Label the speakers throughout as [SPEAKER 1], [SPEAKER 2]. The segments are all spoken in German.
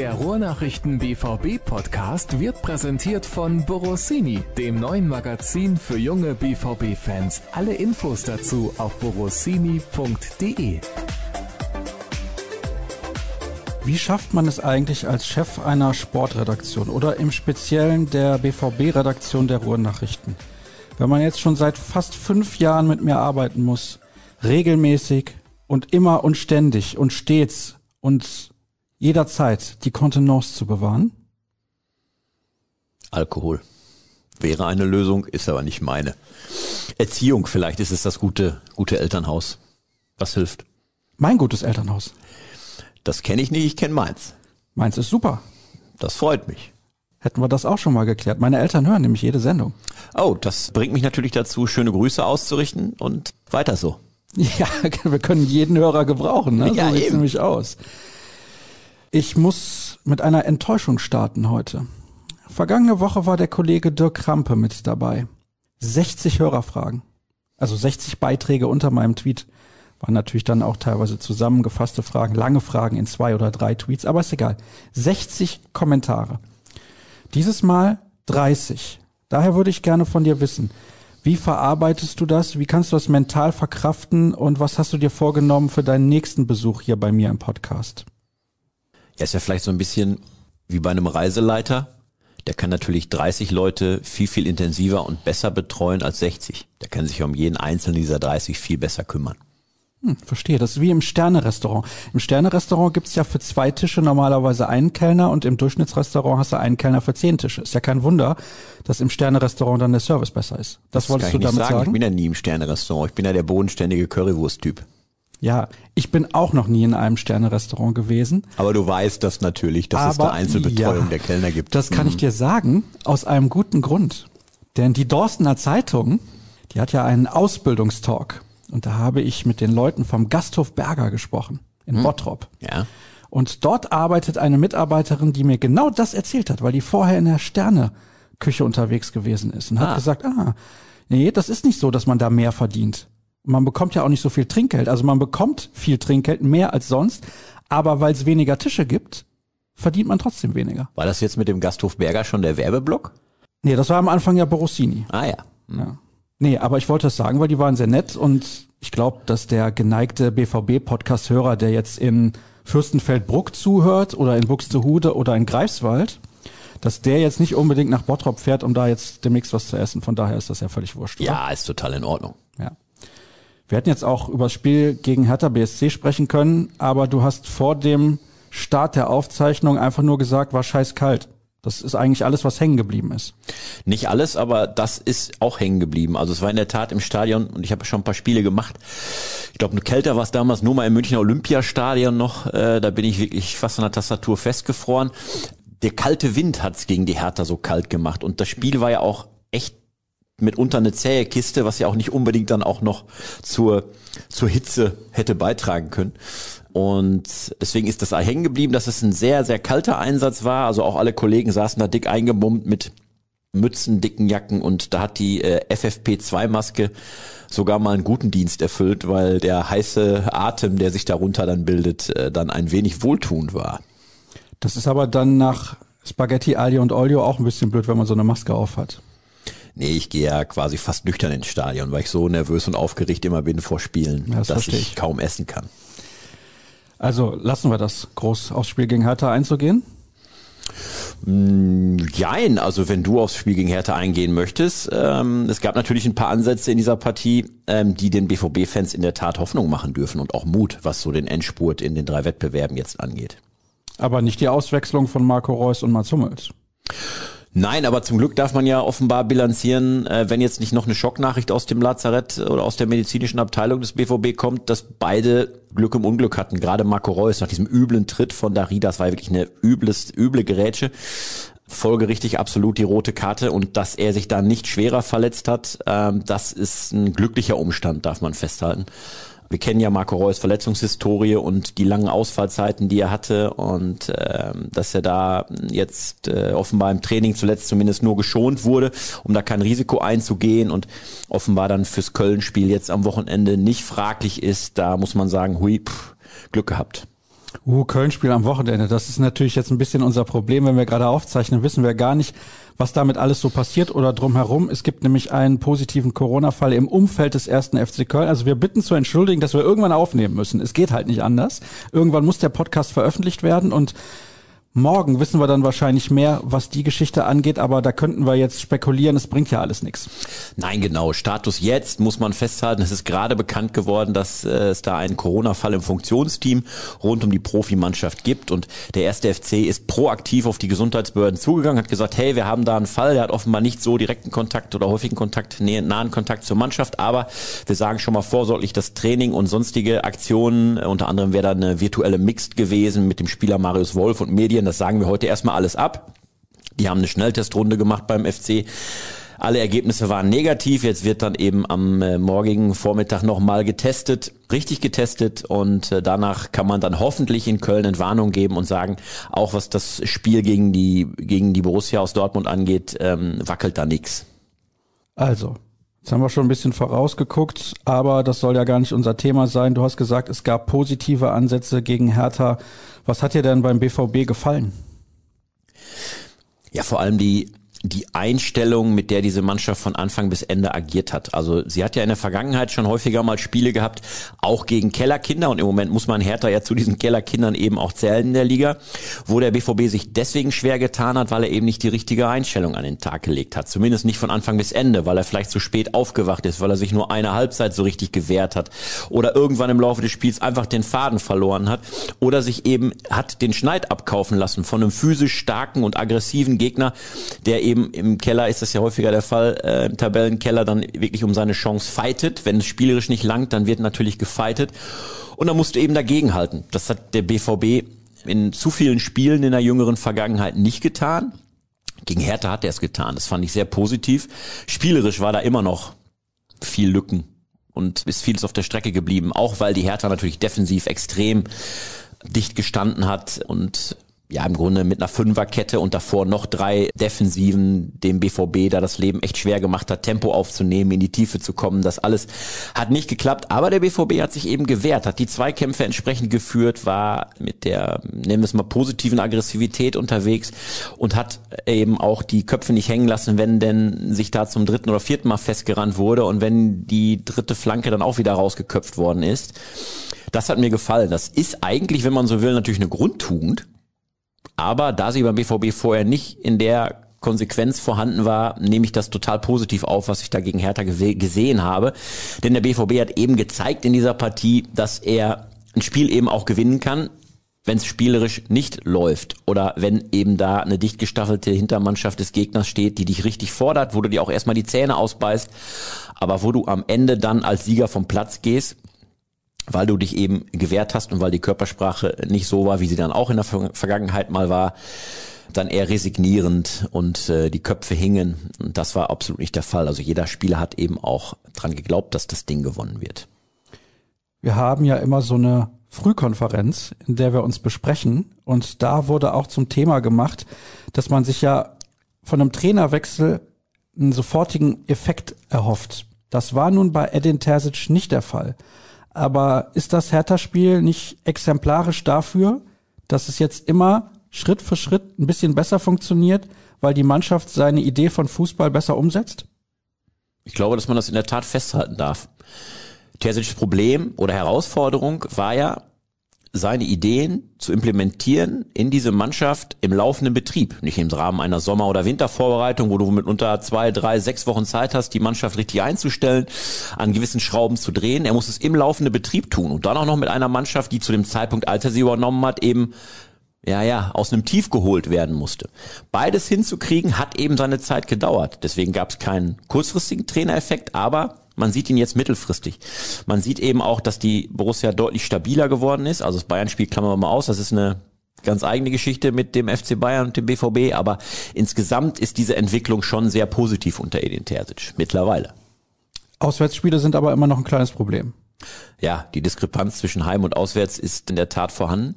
[SPEAKER 1] Der Ruhrnachrichten BVB Podcast wird präsentiert von Borossini, dem neuen Magazin für junge BVB Fans. Alle Infos dazu auf borossini.de.
[SPEAKER 2] Wie schafft man es eigentlich als Chef einer Sportredaktion oder im Speziellen der BVB-Redaktion der Ruhrnachrichten? Wenn man jetzt schon seit fast fünf Jahren mit mir arbeiten muss, regelmäßig und immer und ständig und stets und jederzeit die Kontenance zu bewahren?
[SPEAKER 3] Alkohol. Wäre eine Lösung, ist aber nicht meine. Erziehung vielleicht ist es das gute, gute Elternhaus. Was hilft?
[SPEAKER 2] Mein gutes Elternhaus.
[SPEAKER 3] Das kenne ich nicht, ich kenne meins.
[SPEAKER 2] Meins ist super.
[SPEAKER 3] Das freut mich.
[SPEAKER 2] Hätten wir das auch schon mal geklärt. Meine Eltern hören nämlich jede Sendung.
[SPEAKER 3] Oh, das bringt mich natürlich dazu, schöne Grüße auszurichten und weiter so.
[SPEAKER 2] Ja, wir können jeden Hörer gebrauchen, ne?
[SPEAKER 3] Ja,
[SPEAKER 2] so sieht's
[SPEAKER 3] eben.
[SPEAKER 2] nämlich aus. Ich muss mit einer Enttäuschung starten heute. Vergangene Woche war der Kollege Dirk Krampe mit dabei. 60 Hörerfragen. Also 60 Beiträge unter meinem Tweet. Waren natürlich dann auch teilweise zusammengefasste Fragen, lange Fragen in zwei oder drei Tweets, aber ist egal. 60 Kommentare. Dieses Mal 30. Daher würde ich gerne von dir wissen, wie verarbeitest du das? Wie kannst du das mental verkraften? Und was hast du dir vorgenommen für deinen nächsten Besuch hier bei mir im Podcast?
[SPEAKER 3] Ja, ist ja vielleicht so ein bisschen wie bei einem Reiseleiter. Der kann natürlich 30 Leute viel, viel intensiver und besser betreuen als 60. Der kann sich um jeden einzelnen dieser 30 viel besser kümmern.
[SPEAKER 2] Hm, verstehe. Das ist wie im Sterne-Restaurant. Im Sterne-Restaurant gibt's ja für zwei Tische normalerweise einen Kellner und im Durchschnittsrestaurant hast du einen Kellner für zehn Tische. Ist ja kein Wunder, dass im Sterne-Restaurant dann der Service besser ist. Das, wolltest
[SPEAKER 3] kann
[SPEAKER 2] du
[SPEAKER 3] ich nicht
[SPEAKER 2] damit
[SPEAKER 3] sagen.
[SPEAKER 2] sagen?
[SPEAKER 3] Ich bin ja nie im Sterne-Restaurant. Ich bin ja der bodenständige Currywurst-Typ.
[SPEAKER 2] Ja, ich bin auch noch nie in einem Sterne-Restaurant gewesen.
[SPEAKER 3] Aber du weißt das natürlich, dass es da
[SPEAKER 2] Aber,
[SPEAKER 3] Einzelbetreuung
[SPEAKER 2] ja,
[SPEAKER 3] der Kellner gibt.
[SPEAKER 2] Das kann ich dir sagen, aus einem guten Grund. Denn die Dorstener Zeitung, die hat ja einen Ausbildungstalk. Und da habe ich mit den Leuten vom Gasthof Berger gesprochen, in Bottrop.
[SPEAKER 3] Ja.
[SPEAKER 2] Und dort arbeitet eine Mitarbeiterin, die mir genau das erzählt hat, weil die vorher in der Sterne-Küche unterwegs gewesen ist und
[SPEAKER 3] Ah.
[SPEAKER 2] hat gesagt, ah, nee, das ist nicht so, dass man da mehr verdient. Man bekommt ja auch nicht so viel Trinkgeld. Also man bekommt viel Trinkgeld, mehr als sonst, aber weil es weniger Tische gibt, verdient man trotzdem weniger.
[SPEAKER 3] War das jetzt mit dem Gasthof Berger schon der Werbeblock?
[SPEAKER 2] Nee, das war am Anfang ja Borossini.
[SPEAKER 3] Ah ja.
[SPEAKER 2] Ja. Nee, aber ich wollte das sagen, weil die waren sehr nett und ich glaube, dass der geneigte BVB-Podcast-Hörer, der jetzt in Fürstenfeldbruck zuhört oder in Buxtehude oder in Greifswald, dass der jetzt nicht unbedingt nach Bottrop fährt, um da jetzt demnächst was zu essen. Von daher ist das ja völlig wurscht. Oder?
[SPEAKER 3] Ja, ist total in Ordnung.
[SPEAKER 2] Wir hätten jetzt auch über das Spiel gegen Hertha BSC sprechen können, aber du hast vor dem Start der Aufzeichnung einfach nur gesagt, war scheiß kalt. Das ist eigentlich alles, was hängen geblieben ist.
[SPEAKER 3] Nicht alles, aber das ist auch hängen geblieben. Also es war in der Tat im Stadion und ich habe schon ein paar Spiele gemacht. Ich glaube, nur kälter war es damals nur mal im Münchner Olympiastadion noch. Äh, da bin ich wirklich fast an der Tastatur festgefroren. Der kalte Wind hat's gegen die Hertha so kalt gemacht und das Spiel war ja auch echt mitunter eine zähe Kiste, was ja auch nicht unbedingt dann auch noch zur, zur Hitze hätte beitragen können. Und deswegen ist das hängen geblieben, dass es ein sehr, sehr kalter Einsatz war. Also auch alle Kollegen saßen da dick eingebummt mit Mützen, dicken Jacken und da hat die äh, FFP2-Maske sogar mal einen guten Dienst erfüllt, weil der heiße Atem, der sich darunter dann bildet, äh, dann ein wenig wohltuend war.
[SPEAKER 2] Das ist aber dann nach Spaghetti, Aglio und Olio auch ein bisschen blöd, wenn man so eine Maske auf hat.
[SPEAKER 3] Nee, ich gehe ja quasi fast nüchtern ins Stadion, weil ich so nervös und aufgeregt immer bin vor Spielen,
[SPEAKER 2] das
[SPEAKER 3] dass ich
[SPEAKER 2] ich.
[SPEAKER 3] kaum essen kann.
[SPEAKER 2] Also lassen wir das groß aufs Spiel gegen Hertha einzugehen.
[SPEAKER 3] Jein, also wenn du aufs Spiel gegen Hertha eingehen möchtest, ähm, es gab natürlich ein paar Ansätze in dieser Partie, ähm, die den BVB-Fans in der Tat Hoffnung machen dürfen und auch Mut, was so den Endspurt in den drei Wettbewerben jetzt angeht.
[SPEAKER 2] Aber nicht die Auswechslung von Marco Reus und Mats Hummels.
[SPEAKER 3] Nein, aber zum Glück darf man ja offenbar bilanzieren, äh, wenn jetzt nicht noch eine Schocknachricht aus dem Lazarett oder aus der medizinischen Abteilung des BVB kommt, dass beide Glück im Unglück hatten. Gerade Marco Reus nach diesem üblen Tritt von Darida, das war wirklich eine übles, üble Gerätsche. Folgerichtig absolut die rote Karte und dass er sich da nicht schwerer verletzt hat, ähm, das ist ein glücklicher Umstand, darf man festhalten. Wir kennen ja Marco Reus Verletzungshistorie und die langen Ausfallzeiten, die er hatte und ähm, dass er da jetzt äh, offenbar im Training zuletzt zumindest nur geschont wurde, um da kein Risiko einzugehen und offenbar dann fürs Köln-Spiel jetzt am Wochenende nicht fraglich ist, da muss man sagen, hui, pff, Glück gehabt.
[SPEAKER 2] Uh, Köln-Spiel am Wochenende. Das ist natürlich jetzt ein bisschen unser Problem. Wenn wir gerade aufzeichnen, wissen wir gar nicht, was damit alles so passiert oder drumherum. Es gibt nämlich einen positiven Corona-Fall im Umfeld des ersten FC Köln. Also wir bitten zu entschuldigen, dass wir irgendwann aufnehmen müssen. Es geht halt nicht anders. Irgendwann muss der Podcast veröffentlicht werden und Morgen wissen wir dann wahrscheinlich mehr, was die Geschichte angeht, aber da könnten wir jetzt spekulieren, es bringt ja alles nichts.
[SPEAKER 3] Nein, genau. Status jetzt muss man festhalten. Es ist gerade bekannt geworden, dass äh, es da einen Corona-Fall im Funktionsteam rund um die Profimannschaft gibt und der erste FC ist proaktiv auf die Gesundheitsbehörden zugegangen, hat gesagt, hey, wir haben da einen Fall, der hat offenbar nicht so direkten Kontakt oder häufigen Kontakt, nahen Kontakt zur Mannschaft, aber wir sagen schon mal vorsorglich, das Training und sonstige Aktionen, unter anderem wäre da eine virtuelle Mixed gewesen mit dem Spieler Marius Wolf und Medien Medien, das sagen wir heute erstmal alles ab. Die haben eine Schnelltestrunde gemacht beim FC. Alle Ergebnisse waren negativ. Jetzt wird dann eben am äh, morgigen Vormittag nochmal getestet, richtig getestet und äh, danach kann man dann hoffentlich in Köln Entwarnung geben und sagen, auch was das Spiel gegen die, gegen die Borussia aus Dortmund angeht, ähm, wackelt da nichts.
[SPEAKER 2] Also, Jetzt haben wir schon ein bisschen vorausgeguckt, aber das soll ja gar nicht unser Thema sein. Du hast gesagt, es gab positive Ansätze gegen Hertha. Was hat dir denn beim BVB gefallen?
[SPEAKER 3] Ja, vor allem die die Einstellung, mit der diese Mannschaft von Anfang bis Ende agiert hat. Also sie hat ja in der Vergangenheit schon häufiger mal Spiele gehabt, auch gegen Kellerkinder und im Moment muss man Hertha ja zu diesen Kellerkindern eben auch zählen in der Liga, wo der BVB sich deswegen schwer getan hat, weil er eben nicht die richtige Einstellung an den Tag gelegt hat. Zumindest nicht von Anfang bis Ende, weil er vielleicht zu spät aufgewacht ist, weil er sich nur eine Halbzeit so richtig gewehrt hat oder irgendwann im Laufe des Spiels einfach den Faden verloren hat oder sich eben hat den Schneid abkaufen lassen von einem physisch starken und aggressiven Gegner, der eben eben im Keller ist das ja häufiger der Fall, äh, im Tabellenkeller dann wirklich um seine Chance fightet. Wenn es spielerisch nicht langt, dann wird natürlich gefightet. Und dann musst du eben dagegenhalten. Das hat der BVB in zu vielen Spielen in der jüngeren Vergangenheit nicht getan. Gegen Hertha hat er es getan. Das fand ich sehr positiv. Spielerisch war da immer noch viel Lücken und ist vieles auf der Strecke geblieben. Auch weil die Hertha natürlich defensiv extrem dicht gestanden hat und ja im Grunde mit einer Fünferkette und davor noch drei Defensiven dem BVB da das Leben echt schwer gemacht hat, Tempo aufzunehmen, in die Tiefe zu kommen. Das alles hat nicht geklappt, aber der BVB hat sich eben gewehrt, hat die Zweikämpfe entsprechend geführt, war mit der, nennen wir es mal, positiven Aggressivität unterwegs und hat eben auch die Köpfe nicht hängen lassen, wenn denn sich da zum dritten oder vierten Mal festgerannt wurde und wenn die dritte Flanke dann auch wieder rausgeköpft worden ist. Das hat mir gefallen. Das ist eigentlich, wenn man so will, natürlich eine Grundtugend aber da sie beim BVB vorher nicht in der Konsequenz vorhanden war, nehme ich das total positiv auf, was ich da gegen Hertha gesehen habe. Denn der BVB hat eben gezeigt in dieser Partie, dass er ein Spiel eben auch gewinnen kann, wenn es spielerisch nicht läuft oder wenn eben da eine dicht gestaffelte Hintermannschaft des Gegners steht, die dich richtig fordert, wo du dir auch erstmal die Zähne ausbeißt, aber wo du am Ende dann als Sieger vom Platz gehst weil du dich eben gewehrt hast und weil die Körpersprache nicht so war, wie sie dann auch in der Vergangenheit mal war, dann eher resignierend und äh, die Köpfe hingen. Und das war absolut nicht der Fall. Also jeder Spieler hat eben auch dran geglaubt, dass das Ding gewonnen wird.
[SPEAKER 2] Wir haben ja immer so eine Frühkonferenz, in der wir uns besprechen. Und da wurde auch zum Thema gemacht, dass man sich ja von einem Trainerwechsel einen sofortigen Effekt erhofft. Das war nun bei Edin Terzic nicht der Fall. Aber ist das Hertha-Spiel nicht exemplarisch dafür, dass es jetzt immer Schritt für Schritt ein bisschen besser funktioniert, weil die Mannschaft seine Idee von Fußball besser umsetzt?
[SPEAKER 3] Ich glaube, dass man das in der Tat festhalten darf. Terzic's Problem oder Herausforderung war ja, seine Ideen zu implementieren in diese Mannschaft im laufenden Betrieb. Nicht im Rahmen einer Sommer- oder Wintervorbereitung, wo du mit unter zwei, drei, sechs Wochen Zeit hast, die Mannschaft richtig einzustellen, an gewissen Schrauben zu drehen. Er muss es im laufenden Betrieb tun und dann auch noch mit einer Mannschaft, die zu dem Zeitpunkt, als er sie übernommen hat, eben ja, ja, aus einem Tief geholt werden musste. Beides hinzukriegen hat eben seine Zeit gedauert. Deswegen gab es keinen kurzfristigen Trainereffekt, aber man sieht ihn jetzt mittelfristig. Man sieht eben auch, dass die Borussia deutlich stabiler geworden ist. Also das Bayern-Spiel klammern wir mal aus. Das ist eine ganz eigene Geschichte mit dem FC Bayern und dem BVB. Aber insgesamt ist diese Entwicklung schon sehr positiv unter Edin Terzic mittlerweile.
[SPEAKER 2] Auswärtsspiele sind aber immer noch ein kleines Problem.
[SPEAKER 3] Ja, die Diskrepanz zwischen Heim und Auswärts ist in der Tat vorhanden.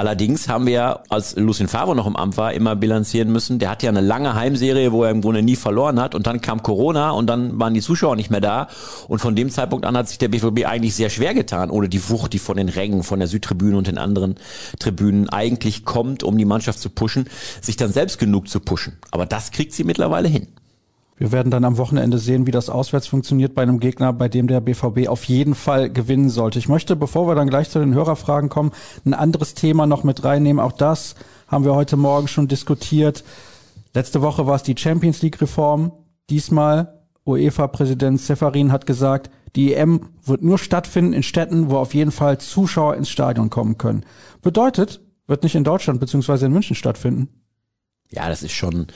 [SPEAKER 3] Allerdings haben wir ja, als Lucien Favre noch im Amt war, immer bilanzieren müssen. Der hat ja eine lange Heimserie, wo er im Grunde nie verloren hat. Und dann kam Corona und dann waren die Zuschauer nicht mehr da. Und von dem Zeitpunkt an hat sich der BVB eigentlich sehr schwer getan, ohne die Wucht, die von den Rängen, von der Südtribüne und den anderen Tribünen eigentlich kommt, um die Mannschaft zu pushen, sich dann selbst genug zu pushen. Aber das kriegt sie mittlerweile hin.
[SPEAKER 2] Wir werden dann am Wochenende sehen, wie das auswärts funktioniert bei einem Gegner, bei dem der BVB auf jeden Fall gewinnen sollte. Ich möchte, bevor wir dann gleich zu den Hörerfragen kommen, ein anderes Thema noch mit reinnehmen. Auch das haben wir heute Morgen schon diskutiert. Letzte Woche war es die Champions League Reform. Diesmal UEFA-Präsident Seferin hat gesagt, die EM wird nur stattfinden in Städten, wo auf jeden Fall Zuschauer ins Stadion kommen können. Bedeutet, wird nicht in Deutschland beziehungsweise in München stattfinden.
[SPEAKER 3] Ja, das ist schon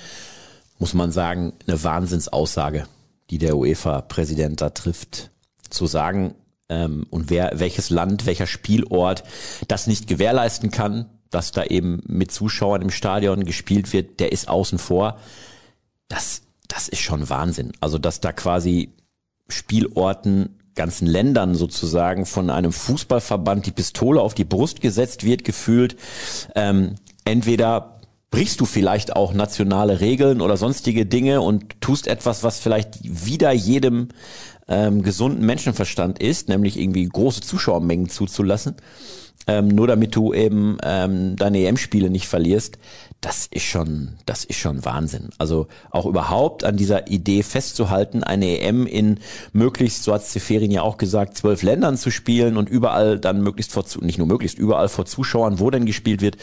[SPEAKER 3] muss man sagen, eine Wahnsinnsaussage, die der UEFA-Präsident da trifft. Zu sagen, ähm, und wer, welches Land, welcher Spielort das nicht gewährleisten kann, dass da eben mit Zuschauern im Stadion gespielt wird, der ist außen vor. Das, das ist schon Wahnsinn. Also, dass da quasi Spielorten ganzen Ländern sozusagen von einem Fußballverband die Pistole auf die Brust gesetzt wird, gefühlt. Ähm, entweder brichst du vielleicht auch nationale Regeln oder sonstige Dinge und tust etwas, was vielleicht wieder jedem ähm, gesunden Menschenverstand ist, nämlich irgendwie große Zuschauermengen zuzulassen, ähm, nur damit du eben ähm, deine EM-Spiele nicht verlierst. Das ist schon, das ist schon Wahnsinn. Also auch überhaupt an dieser Idee festzuhalten, eine EM in möglichst, so hat Seferin ja auch gesagt, zwölf Ländern zu spielen und überall dann möglichst vor, nicht nur möglichst, überall vor Zuschauern, wo denn gespielt wird.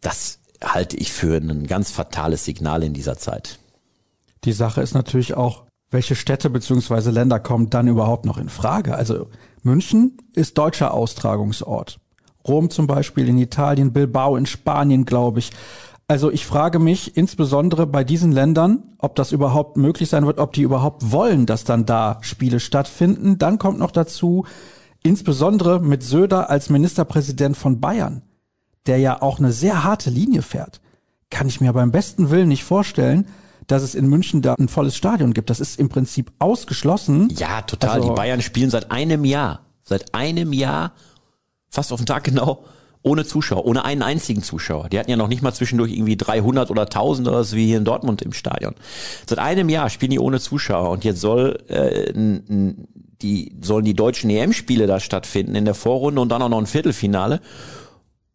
[SPEAKER 3] Das halte ich für ein ganz fatales Signal in dieser Zeit.
[SPEAKER 2] Die Sache ist natürlich auch, welche Städte beziehungsweise Länder kommen dann überhaupt noch in Frage? Also München ist deutscher Austragungsort. Rom zum Beispiel in Italien, Bilbao in Spanien, glaube ich. Also ich frage mich insbesondere bei diesen Ländern, ob das überhaupt möglich sein wird, ob die überhaupt wollen, dass dann da Spiele stattfinden. Dann kommt noch dazu, insbesondere mit Söder als Ministerpräsident von Bayern der ja auch eine sehr harte Linie fährt, kann ich mir beim besten Willen nicht vorstellen, dass es in München da ein volles Stadion gibt. Das ist im Prinzip ausgeschlossen.
[SPEAKER 3] Ja, total. Also, die Bayern spielen seit einem Jahr, seit einem Jahr, fast auf den Tag genau, ohne Zuschauer, ohne einen einzigen Zuschauer. Die hatten ja noch nicht mal zwischendurch irgendwie 300 oder 1000 oder so wie hier in Dortmund im Stadion. Seit einem Jahr spielen die ohne Zuschauer und jetzt soll äh, die sollen die deutschen EM-Spiele da stattfinden in der Vorrunde und dann auch noch ein Viertelfinale.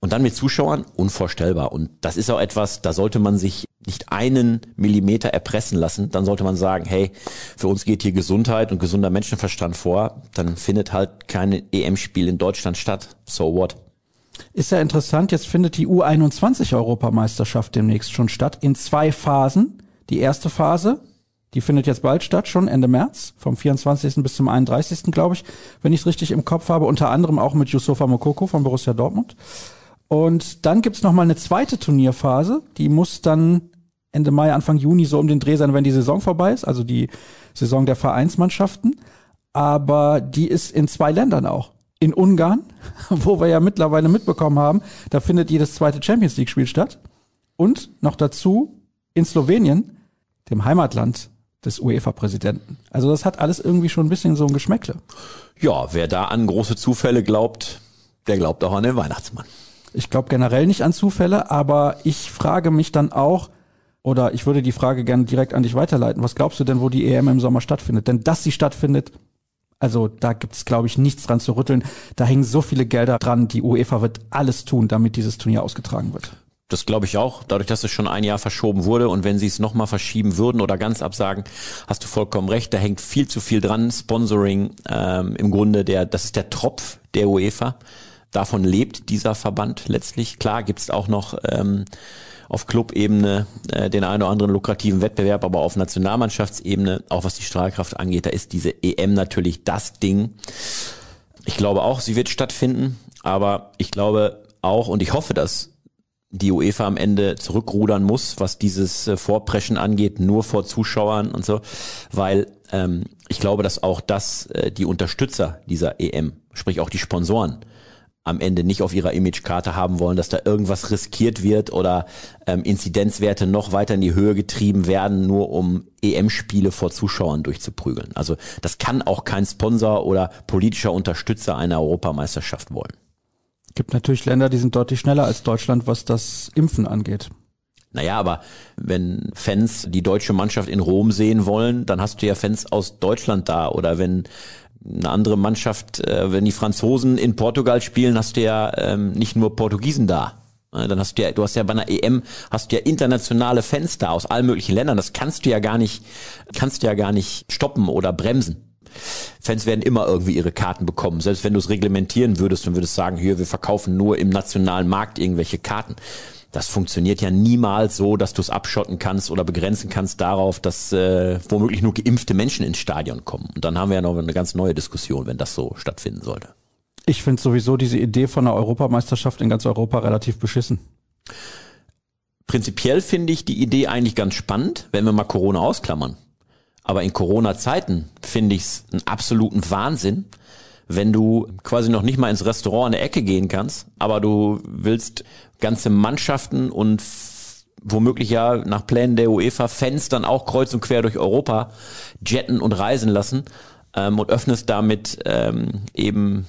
[SPEAKER 3] Und dann mit Zuschauern unvorstellbar. Und das ist auch etwas, da sollte man sich nicht einen Millimeter erpressen lassen. Dann sollte man sagen, hey, für uns geht hier Gesundheit und gesunder Menschenverstand vor. Dann findet halt kein EM-Spiel in Deutschland statt. So what?
[SPEAKER 2] Ist ja interessant, jetzt findet die U21-Europameisterschaft demnächst schon statt, in zwei Phasen. Die erste Phase, die findet jetzt bald statt, schon Ende März, vom 24. bis zum 31. glaube ich, wenn ich es richtig im Kopf habe, unter anderem auch mit Yusufa Mokoko von Borussia Dortmund. Und dann gibt's noch mal eine zweite Turnierphase, die muss dann Ende Mai, Anfang Juni so um den Dreh sein, wenn die Saison vorbei ist, also die Saison der Vereinsmannschaften. Aber die ist in zwei Ländern auch. In Ungarn, wo wir ja mittlerweile mitbekommen haben, da findet jedes zweite Champions League Spiel statt. Und noch dazu in Slowenien, dem Heimatland des UEFA-Präsidenten. Also das hat alles irgendwie schon ein bisschen so ein Geschmäckle.
[SPEAKER 3] Ja, wer da an große Zufälle glaubt, der glaubt auch an den Weihnachtsmann.
[SPEAKER 2] Ich glaube generell nicht an Zufälle, aber ich frage mich dann auch, oder ich würde die Frage gerne direkt an dich weiterleiten. Was glaubst du denn, wo die EM im Sommer stattfindet? Denn dass sie stattfindet, also da gibt es, glaube ich, nichts dran zu rütteln. Da hängen so viele Gelder dran. Die UEFA wird alles tun, damit dieses Turnier ausgetragen wird.
[SPEAKER 3] Das glaube ich auch. Dadurch, dass es schon ein Jahr verschoben wurde und wenn sie es nochmal verschieben würden oder ganz absagen, hast du vollkommen recht. Da hängt viel zu viel dran. Sponsoring ähm, im Grunde der, das ist der Tropf der UEFA. Davon lebt dieser Verband letztlich. Klar gibt's auch noch ähm, auf Clubebene äh, den einen oder anderen lukrativen Wettbewerb, aber auf Nationalmannschaftsebene, auch was die Strahlkraft angeht, da ist diese EM natürlich das Ding. Ich glaube auch, sie wird stattfinden, aber ich glaube auch und ich hoffe, dass die UEFA am Ende zurückrudern muss, was dieses äh, Vorpreschen angeht, nur vor Zuschauern und so, weil ähm, ich glaube, dass auch das äh, die Unterstützer dieser EM, sprich auch die Sponsoren, am Ende nicht auf ihrer Imagekarte haben wollen, dass da irgendwas riskiert wird oder ähm, Inzidenzwerte noch weiter in die Höhe getrieben werden, nur um EM-Spiele vor Zuschauern durchzuprügeln. Also das kann auch kein Sponsor oder politischer Unterstützer einer Europameisterschaft wollen.
[SPEAKER 2] Gibt natürlich Länder, die sind deutlich schneller als Deutschland, was das Impfen angeht.
[SPEAKER 3] Naja, aber wenn Fans die deutsche Mannschaft in Rom sehen wollen, dann hast du ja Fans aus Deutschland da. Oder wenn eine andere Mannschaft, äh, wenn die Franzosen in Portugal spielen, hast du ja ähm, nicht nur Portugiesen da. Dann hast du ja, du hast ja bei einer EM, hast du ja internationale Fans da aus allen möglichen Ländern. Das kannst du ja gar nicht, kannst du ja gar nicht stoppen oder bremsen. Fans werden immer irgendwie ihre Karten bekommen. Selbst wenn du es reglementieren würdest und würdest sagen, hier, wir verkaufen nur im nationalen Markt irgendwelche Karten. Das funktioniert ja niemals so, dass du es abschotten kannst oder begrenzen kannst darauf, dass äh, womöglich nur geimpfte Menschen ins Stadion kommen. Und dann haben wir ja noch eine ganz neue Diskussion, wenn das so stattfinden sollte.
[SPEAKER 2] Ich finde sowieso diese Idee von einer Europameisterschaft in ganz Europa relativ beschissen.
[SPEAKER 3] Prinzipiell finde ich die Idee eigentlich ganz spannend, wenn wir mal Corona ausklammern. Aber in Corona-Zeiten finde ich es einen absoluten Wahnsinn, wenn du quasi noch nicht mal ins Restaurant in der Ecke gehen kannst, aber du willst ganze Mannschaften und womöglich ja nach Plänen der UEFA Fans dann auch kreuz und quer durch Europa jetten und reisen lassen ähm, und öffnest damit ähm, eben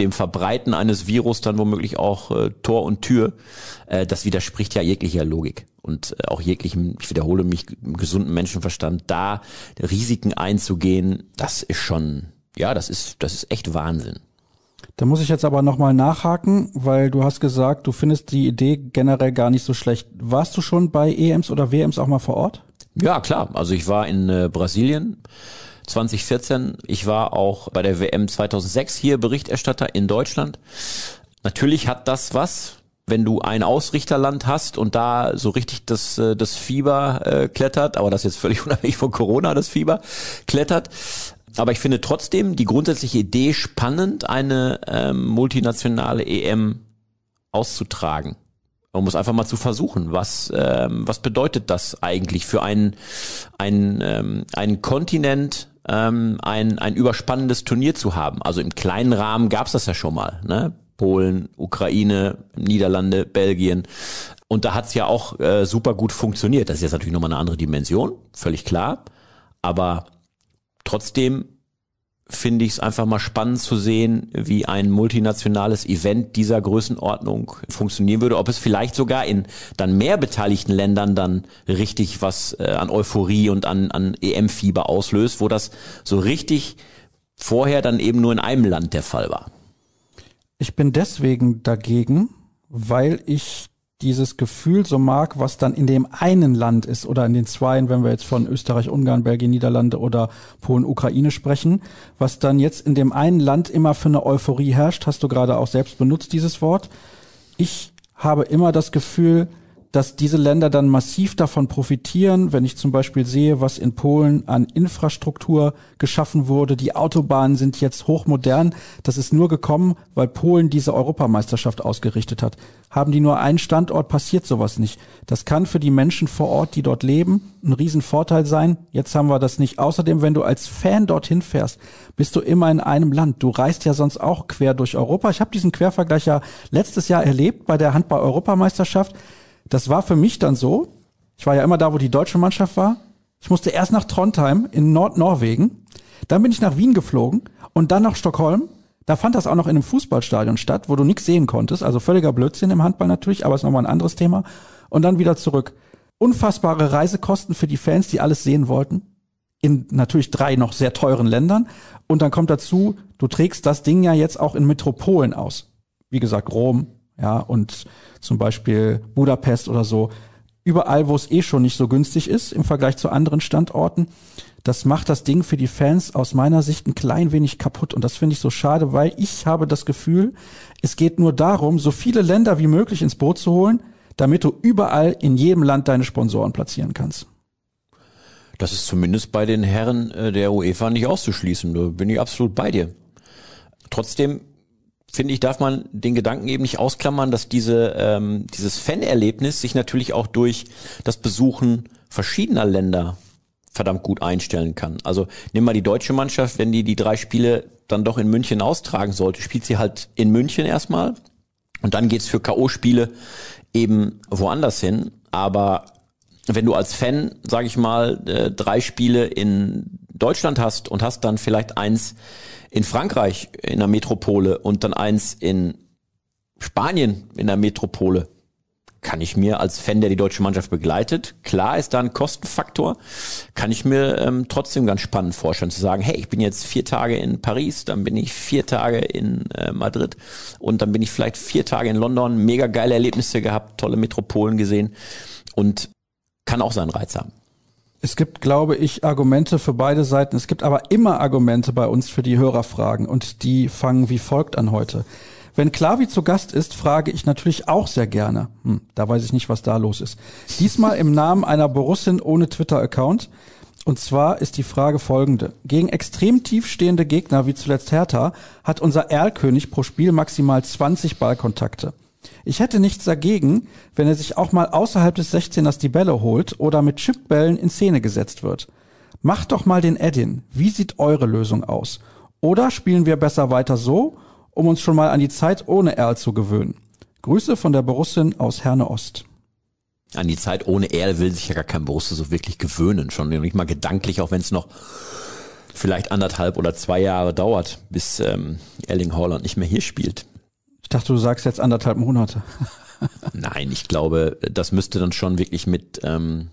[SPEAKER 3] dem Verbreiten eines Virus dann womöglich auch äh, Tor und Tür. Äh, das widerspricht ja jeglicher Logik und äh, auch jeglichem, ich wiederhole mich, gesunden Menschenverstand, da Risiken einzugehen, das ist schon, ja, das ist, das ist echt Wahnsinn.
[SPEAKER 2] Da muss ich jetzt aber nochmal nachhaken, weil du hast gesagt, du findest die Idee generell gar nicht so schlecht. Warst du schon bei EMs oder WMs auch mal vor Ort?
[SPEAKER 3] Ja, klar. Also ich war in äh, Brasilien 2014. Ich war auch bei der WM 2006 hier Berichterstatter in Deutschland. Natürlich hat das was, wenn du ein Ausrichterland hast und da so richtig das, äh, das Fieber äh, klettert, aber das jetzt völlig unabhängig von Corona, das Fieber klettert. Aber ich finde trotzdem die grundsätzliche Idee spannend, eine ähm, multinationale EM auszutragen. Man muss einfach mal zu versuchen, was, ähm, was bedeutet das eigentlich für einen, einen, ähm, einen Kontinent, ähm, ein, ein überspannendes Turnier zu haben. Also im kleinen Rahmen gab's das ja schon mal. Ne? Polen, Ukraine, Niederlande, Belgien. Und da hat's ja auch äh, super gut funktioniert. Das ist jetzt natürlich nochmal eine andere Dimension, völlig klar. Aber trotzdem finde ich es einfach mal spannend zu sehen, wie ein multinationales Event dieser Größenordnung funktionieren würde. Ob es vielleicht sogar in dann mehr beteiligten Ländern dann richtig was äh, an Euphorie und an, an EM-Fieber auslöst, wo das so richtig vorher dann eben nur in einem Land der Fall war.
[SPEAKER 2] Ich bin deswegen dagegen, weil ich dieses Gefühl so mag, was dann in dem einen Land ist oder in den zweien, wenn wir jetzt von Österreich, Ungarn, Belgien, Niederlande oder Polen, Ukraine sprechen, was dann jetzt in dem einen Land immer für eine Euphorie herrscht, hast du gerade auch selbst benutzt, dieses Wort. Ich habe immer das Gefühl, dass diese Länder dann massiv davon profitieren, wenn ich zum Beispiel sehe, was in Polen an Infrastruktur geschaffen wurde. Die Autobahnen sind jetzt hochmodern. Das ist nur gekommen, weil Polen diese Europameisterschaft ausgerichtet hat. Haben die nur einen Standort, passiert sowas nicht. Das kann für die Menschen vor Ort, die dort leben, ein Riesenvorteil sein. Jetzt haben wir das nicht. Außerdem, wenn du als Fan dorthin fährst, bist du immer in einem Land. Du reist ja sonst auch quer durch Europa. Ich habe diesen Quervergleich ja letztes Jahr erlebt bei der Handball-Europameisterschaft das war für mich dann so, ich war ja immer da, wo die deutsche Mannschaft war. Ich musste erst nach Trondheim in Nordnorwegen, dann bin ich nach Wien geflogen und dann nach Stockholm. Da fand das auch noch in einem Fußballstadion statt, wo du nichts sehen konntest. Also völliger Blödsinn im Handball natürlich, aber ist nochmal ein anderes Thema. Und dann wieder zurück. Unfassbare Reisekosten für die Fans, die alles sehen wollten. In natürlich drei noch sehr teuren Ländern. Und dann kommt dazu, du trägst das Ding ja jetzt auch in Metropolen aus. Wie gesagt, Rom, ja, und zum Beispiel Budapest oder so, überall, wo es eh schon nicht so günstig ist im Vergleich zu anderen Standorten. Das macht das Ding für die Fans aus meiner Sicht ein klein wenig kaputt. Und das finde ich so schade, weil ich habe das Gefühl, es geht nur darum, so viele Länder wie möglich ins Boot zu holen, damit du überall in jedem Land deine Sponsoren platzieren kannst.
[SPEAKER 3] Das ist zumindest bei den Herren äh, der UEFA nicht auszuschließen. Da bin ich absolut bei dir. Trotzdem finde ich, darf man den Gedanken eben nicht ausklammern, dass diese, ähm, dieses Fanerlebnis sich natürlich auch durch das Besuchen verschiedener Länder verdammt gut einstellen kann. Also nimm mal die deutsche Mannschaft, wenn die die drei Spiele dann doch in München austragen sollte, spielt sie halt in München erstmal und dann geht's für K.O.-Spiele eben woanders hin. Aber wenn du als Fan, sage ich mal, äh, drei Spiele in Deutschland hast und hast dann vielleicht eins in Frankreich in der Metropole und dann eins in Spanien in der Metropole kann ich mir als Fan, der die deutsche Mannschaft begleitet, klar ist da ein Kostenfaktor, kann ich mir ähm, trotzdem ganz spannend vorstellen zu sagen, hey, ich bin jetzt vier Tage in Paris, dann bin ich vier Tage in äh, Madrid und dann bin ich vielleicht vier Tage in London, mega geile Erlebnisse gehabt, tolle Metropolen gesehen und kann auch seinen Reiz haben.
[SPEAKER 2] Es gibt, glaube ich, Argumente für beide Seiten. Es gibt aber immer Argumente bei uns für die Hörerfragen und die fangen wie folgt an heute. Wenn Klavi zu Gast ist, frage ich natürlich auch sehr gerne. Hm, da weiß ich nicht, was da los ist. Diesmal im Namen einer Borussin ohne Twitter-Account. Und zwar ist die Frage folgende. Gegen extrem tiefstehende Gegner wie zuletzt Hertha hat unser Erlkönig pro Spiel maximal 20 Ballkontakte. Ich hätte nichts dagegen, wenn er sich auch mal außerhalb des 16ers die Bälle holt oder mit Chipbällen in Szene gesetzt wird. Macht doch mal den Edin. Wie sieht eure Lösung aus? Oder spielen wir besser weiter so um uns schon mal an die Zeit ohne Erl zu gewöhnen. Grüße von der Borussin aus Herne Ost.
[SPEAKER 3] An die Zeit ohne Erl will sich ja gar kein Borussia so wirklich gewöhnen, schon nicht mal gedanklich, auch wenn es noch vielleicht anderthalb oder zwei Jahre dauert, bis ähm, Erling Haaland nicht mehr hier spielt.
[SPEAKER 2] Ich dachte, du sagst jetzt anderthalb Monate.
[SPEAKER 3] Nein, ich glaube, das müsste dann schon wirklich mit ähm,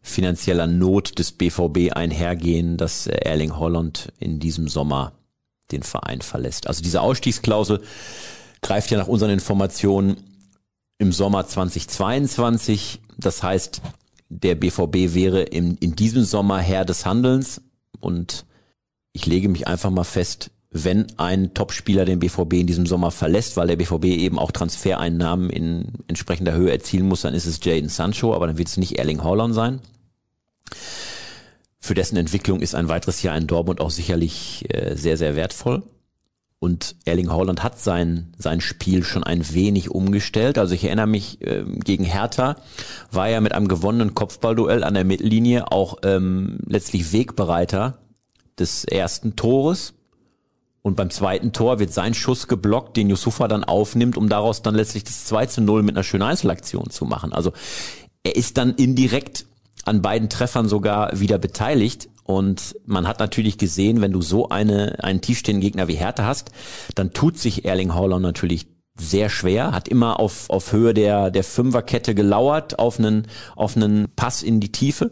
[SPEAKER 3] finanzieller Not des BVB einhergehen, dass Erling Haaland in diesem Sommer den Verein verlässt. Also diese Ausstiegsklausel greift ja nach unseren Informationen im Sommer 2022. Das heißt, der BVB wäre im, in diesem Sommer Herr des Handelns und ich lege mich einfach mal fest, wenn ein Topspieler den BVB in diesem Sommer verlässt, weil der BVB eben auch Transfereinnahmen in entsprechender Höhe erzielen muss, dann ist es Jaden Sancho, aber dann wird es nicht Erling Haaland sein für dessen Entwicklung ist ein weiteres Jahr in Dortmund auch sicherlich äh, sehr, sehr wertvoll. Und Erling Haaland hat sein, sein Spiel schon ein wenig umgestellt. Also ich erinnere mich, äh, gegen Hertha war er mit einem gewonnenen Kopfballduell an der Mittellinie auch ähm, letztlich Wegbereiter des ersten Tores. Und beim zweiten Tor wird sein Schuss geblockt, den Yusufa dann aufnimmt, um daraus dann letztlich das 2 zu 0 mit einer schönen Einzelaktion zu machen. Also er ist dann indirekt an beiden Treffern sogar wieder beteiligt. Und man hat natürlich gesehen, wenn du so eine, einen tiefstehenden Gegner wie Hertha hast, dann tut sich Erling Haaland natürlich sehr schwer, hat immer auf, auf Höhe der, der Fünferkette gelauert, auf einen, auf einen Pass in die Tiefe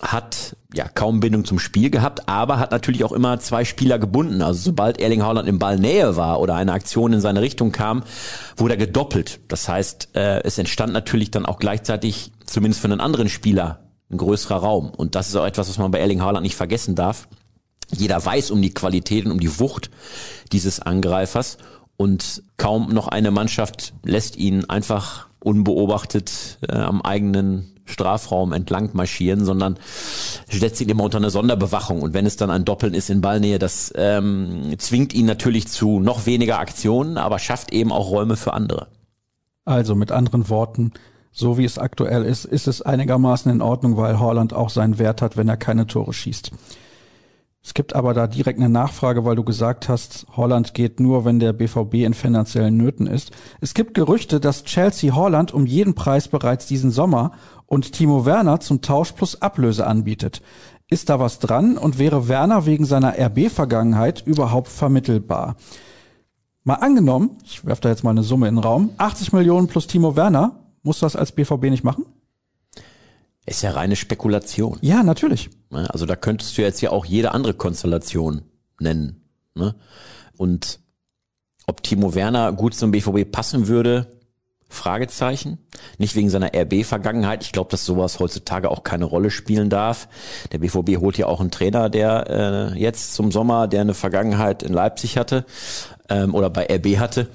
[SPEAKER 3] hat ja kaum Bindung zum Spiel gehabt, aber hat natürlich auch immer zwei Spieler gebunden. Also sobald Erling Haaland im Ball Nähe war oder eine Aktion in seine Richtung kam, wurde er gedoppelt. Das heißt, äh, es entstand natürlich dann auch gleichzeitig zumindest für einen anderen Spieler ein größerer Raum. Und das ist auch etwas, was man bei Erling Haaland nicht vergessen darf. Jeder weiß um die Qualitäten, um die Wucht dieses Angreifers und kaum noch eine Mannschaft lässt ihn einfach unbeobachtet äh, am eigenen Strafraum entlang marschieren, sondern setzt ihn immer unter eine Sonderbewachung. Und wenn es dann ein Doppeln ist in Ballnähe, das ähm, zwingt ihn natürlich zu noch weniger Aktionen, aber schafft eben auch Räume für andere.
[SPEAKER 2] Also mit anderen Worten, so wie es aktuell ist, ist es einigermaßen in Ordnung, weil Holland auch seinen Wert hat, wenn er keine Tore schießt. Es gibt aber da direkt eine Nachfrage, weil du gesagt hast, Holland geht nur, wenn der BVB in finanziellen Nöten ist. Es gibt Gerüchte, dass Chelsea Holland um jeden Preis bereits diesen Sommer und Timo Werner zum Tausch plus Ablöse anbietet. Ist da was dran und wäre Werner wegen seiner RB-Vergangenheit überhaupt vermittelbar? Mal angenommen, ich werfe da jetzt mal eine Summe in den Raum, 80 Millionen plus Timo Werner, muss das als BVB nicht machen?
[SPEAKER 3] Ist ja reine Spekulation.
[SPEAKER 2] Ja, natürlich.
[SPEAKER 3] Ne? Also da könntest du jetzt ja auch jede andere Konstellation nennen. Ne? Und ob Timo Werner gut zum BVB passen würde, Fragezeichen. Nicht wegen seiner RB-Vergangenheit. Ich glaube, dass sowas heutzutage auch keine Rolle spielen darf. Der BVB holt ja auch einen Trainer, der äh, jetzt zum Sommer, der eine Vergangenheit in Leipzig hatte ähm, oder bei RB hatte.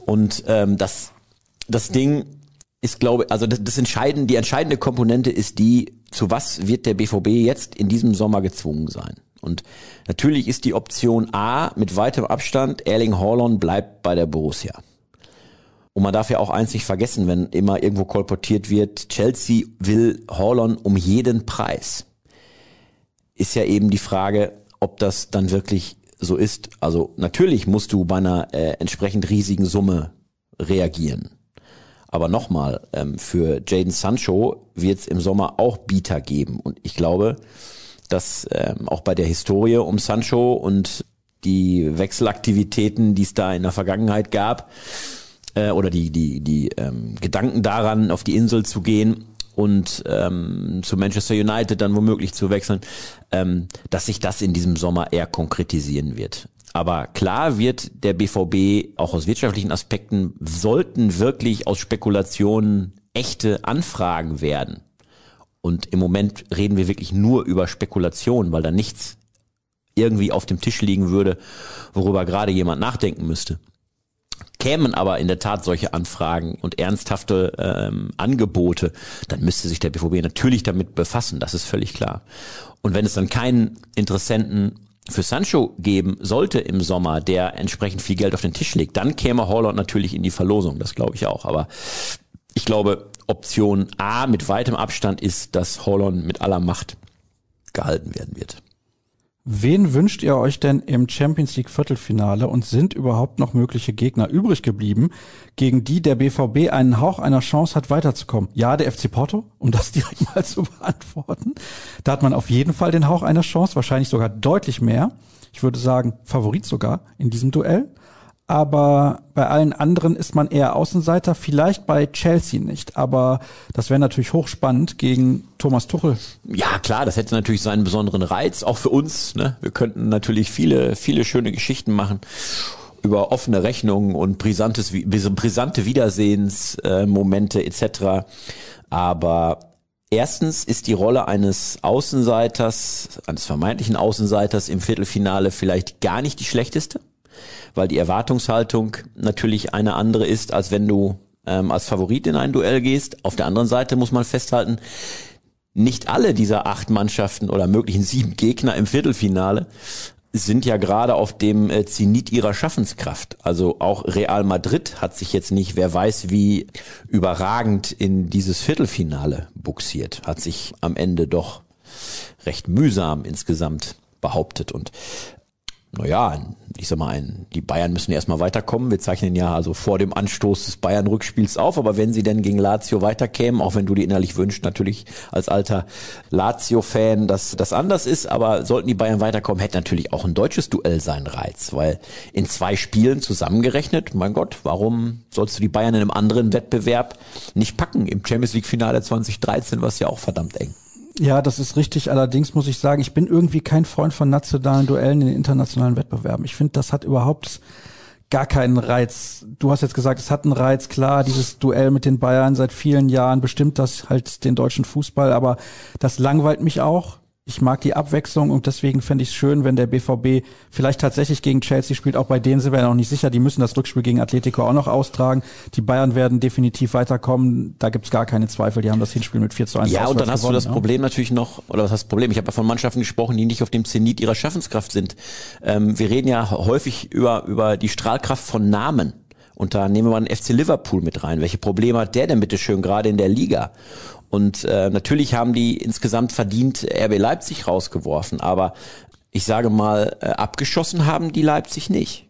[SPEAKER 3] Und ähm, das, das Ding ist, glaube also das, das entscheidende, die entscheidende Komponente ist die, zu was wird der BVB jetzt in diesem Sommer gezwungen sein? Und natürlich ist die Option A mit weitem Abstand, Erling Haaland bleibt bei der Borussia. Und man darf ja auch eins nicht vergessen, wenn immer irgendwo kolportiert wird, Chelsea will Haaland um jeden Preis. Ist ja eben die Frage, ob das dann wirklich so ist. Also natürlich musst du bei einer äh, entsprechend riesigen Summe reagieren. Aber nochmal, ähm, für Jaden Sancho wird es im Sommer auch Bieter geben. Und ich glaube, dass ähm, auch bei der Historie um Sancho und die Wechselaktivitäten, die es da in der Vergangenheit gab, äh, oder die, die, die ähm, Gedanken daran, auf die Insel zu gehen und ähm, zu Manchester United dann womöglich zu wechseln, ähm, dass sich das in diesem Sommer eher konkretisieren wird. Aber klar wird der BVB auch aus wirtschaftlichen Aspekten sollten wirklich aus Spekulationen echte Anfragen werden. Und im Moment reden wir wirklich nur über Spekulationen, weil da nichts irgendwie auf dem Tisch liegen würde, worüber gerade jemand nachdenken müsste. Kämen aber in der Tat solche Anfragen und ernsthafte ähm, Angebote, dann müsste sich der BVB natürlich damit befassen, das ist völlig klar. Und wenn es dann keinen Interessenten für Sancho geben sollte im Sommer, der entsprechend viel Geld auf den Tisch legt, dann käme Holland natürlich in die Verlosung, das glaube ich auch. Aber ich glaube, Option A mit weitem Abstand ist, dass Holland mit aller Macht gehalten werden wird.
[SPEAKER 2] Wen wünscht ihr euch denn im Champions League Viertelfinale und sind überhaupt noch mögliche Gegner übrig geblieben, gegen die der BVB einen Hauch einer Chance hat weiterzukommen? Ja, der FC Porto, um das direkt mal zu beantworten. Da hat man auf jeden Fall den Hauch einer Chance, wahrscheinlich sogar deutlich mehr. Ich würde sagen, Favorit sogar in diesem Duell aber bei allen anderen ist man eher Außenseiter, vielleicht bei Chelsea nicht, aber das wäre natürlich hochspannend gegen Thomas Tuchel.
[SPEAKER 3] Ja, klar, das hätte natürlich seinen besonderen Reiz, auch für uns. Ne? Wir könnten natürlich viele, viele schöne Geschichten machen über offene Rechnungen und brisantes, brisante Wiedersehensmomente etc. Aber Erstens ist die Rolle eines Außenseiters, eines vermeintlichen Außenseiters im Viertelfinale vielleicht gar nicht die schlechteste weil die Erwartungshaltung natürlich eine andere ist, als wenn du ähm, als Favorit in ein Duell gehst. Auf der anderen Seite muss man festhalten, nicht alle dieser acht Mannschaften oder möglichen sieben Gegner im Viertelfinale sind ja gerade auf dem äh, Zenit ihrer Schaffenskraft. Also auch Real Madrid hat sich jetzt nicht, wer weiß wie überragend in dieses Viertelfinale buxiert, hat sich am Ende doch recht mühsam insgesamt behauptet. Und naja, ich sag mal, ein, die Bayern müssen erstmal weiterkommen. Wir zeichnen ja also vor dem Anstoß des Bayern-Rückspiels auf, aber wenn sie denn gegen Lazio weiterkämen, auch wenn du die innerlich wünschst, natürlich als alter Lazio-Fan, dass das anders ist, aber sollten die Bayern weiterkommen, hätte natürlich auch ein deutsches Duell seinen Reiz, weil in zwei Spielen zusammengerechnet, mein Gott, warum sollst du die Bayern in einem anderen Wettbewerb nicht packen? Im Champions League-Finale 2013 war es ja auch verdammt eng.
[SPEAKER 2] Ja, das ist richtig. Allerdings muss ich sagen, ich bin irgendwie kein Freund von nationalen Duellen in internationalen Wettbewerben. Ich finde, das hat überhaupt gar keinen Reiz. Du hast jetzt gesagt, es hat einen Reiz, klar, dieses Duell mit den Bayern seit vielen Jahren bestimmt das halt den deutschen Fußball, aber das langweilt mich auch ich mag die Abwechslung und deswegen fände ich es schön, wenn der BVB vielleicht tatsächlich gegen Chelsea spielt. Auch bei denen sind wir ja noch nicht sicher. Die müssen das Rückspiel gegen Atletico auch noch austragen. Die Bayern werden definitiv weiterkommen. Da gibt's gar keine Zweifel. Die haben das Hinspiel mit 4 zu 1
[SPEAKER 3] Ja, und dann hast
[SPEAKER 2] gewonnen,
[SPEAKER 3] du das
[SPEAKER 2] ja.
[SPEAKER 3] Problem natürlich noch, oder was heißt Problem? Ich habe ja von Mannschaften gesprochen, die nicht auf dem Zenit ihrer Schaffenskraft sind. Ähm, wir reden ja häufig über, über die Strahlkraft von Namen. Und da nehmen wir mal den FC Liverpool mit rein. Welche Probleme hat der denn bitte schön gerade in der Liga? Und äh, natürlich haben die insgesamt verdient RB Leipzig rausgeworfen, aber ich sage mal, äh, abgeschossen haben die Leipzig nicht.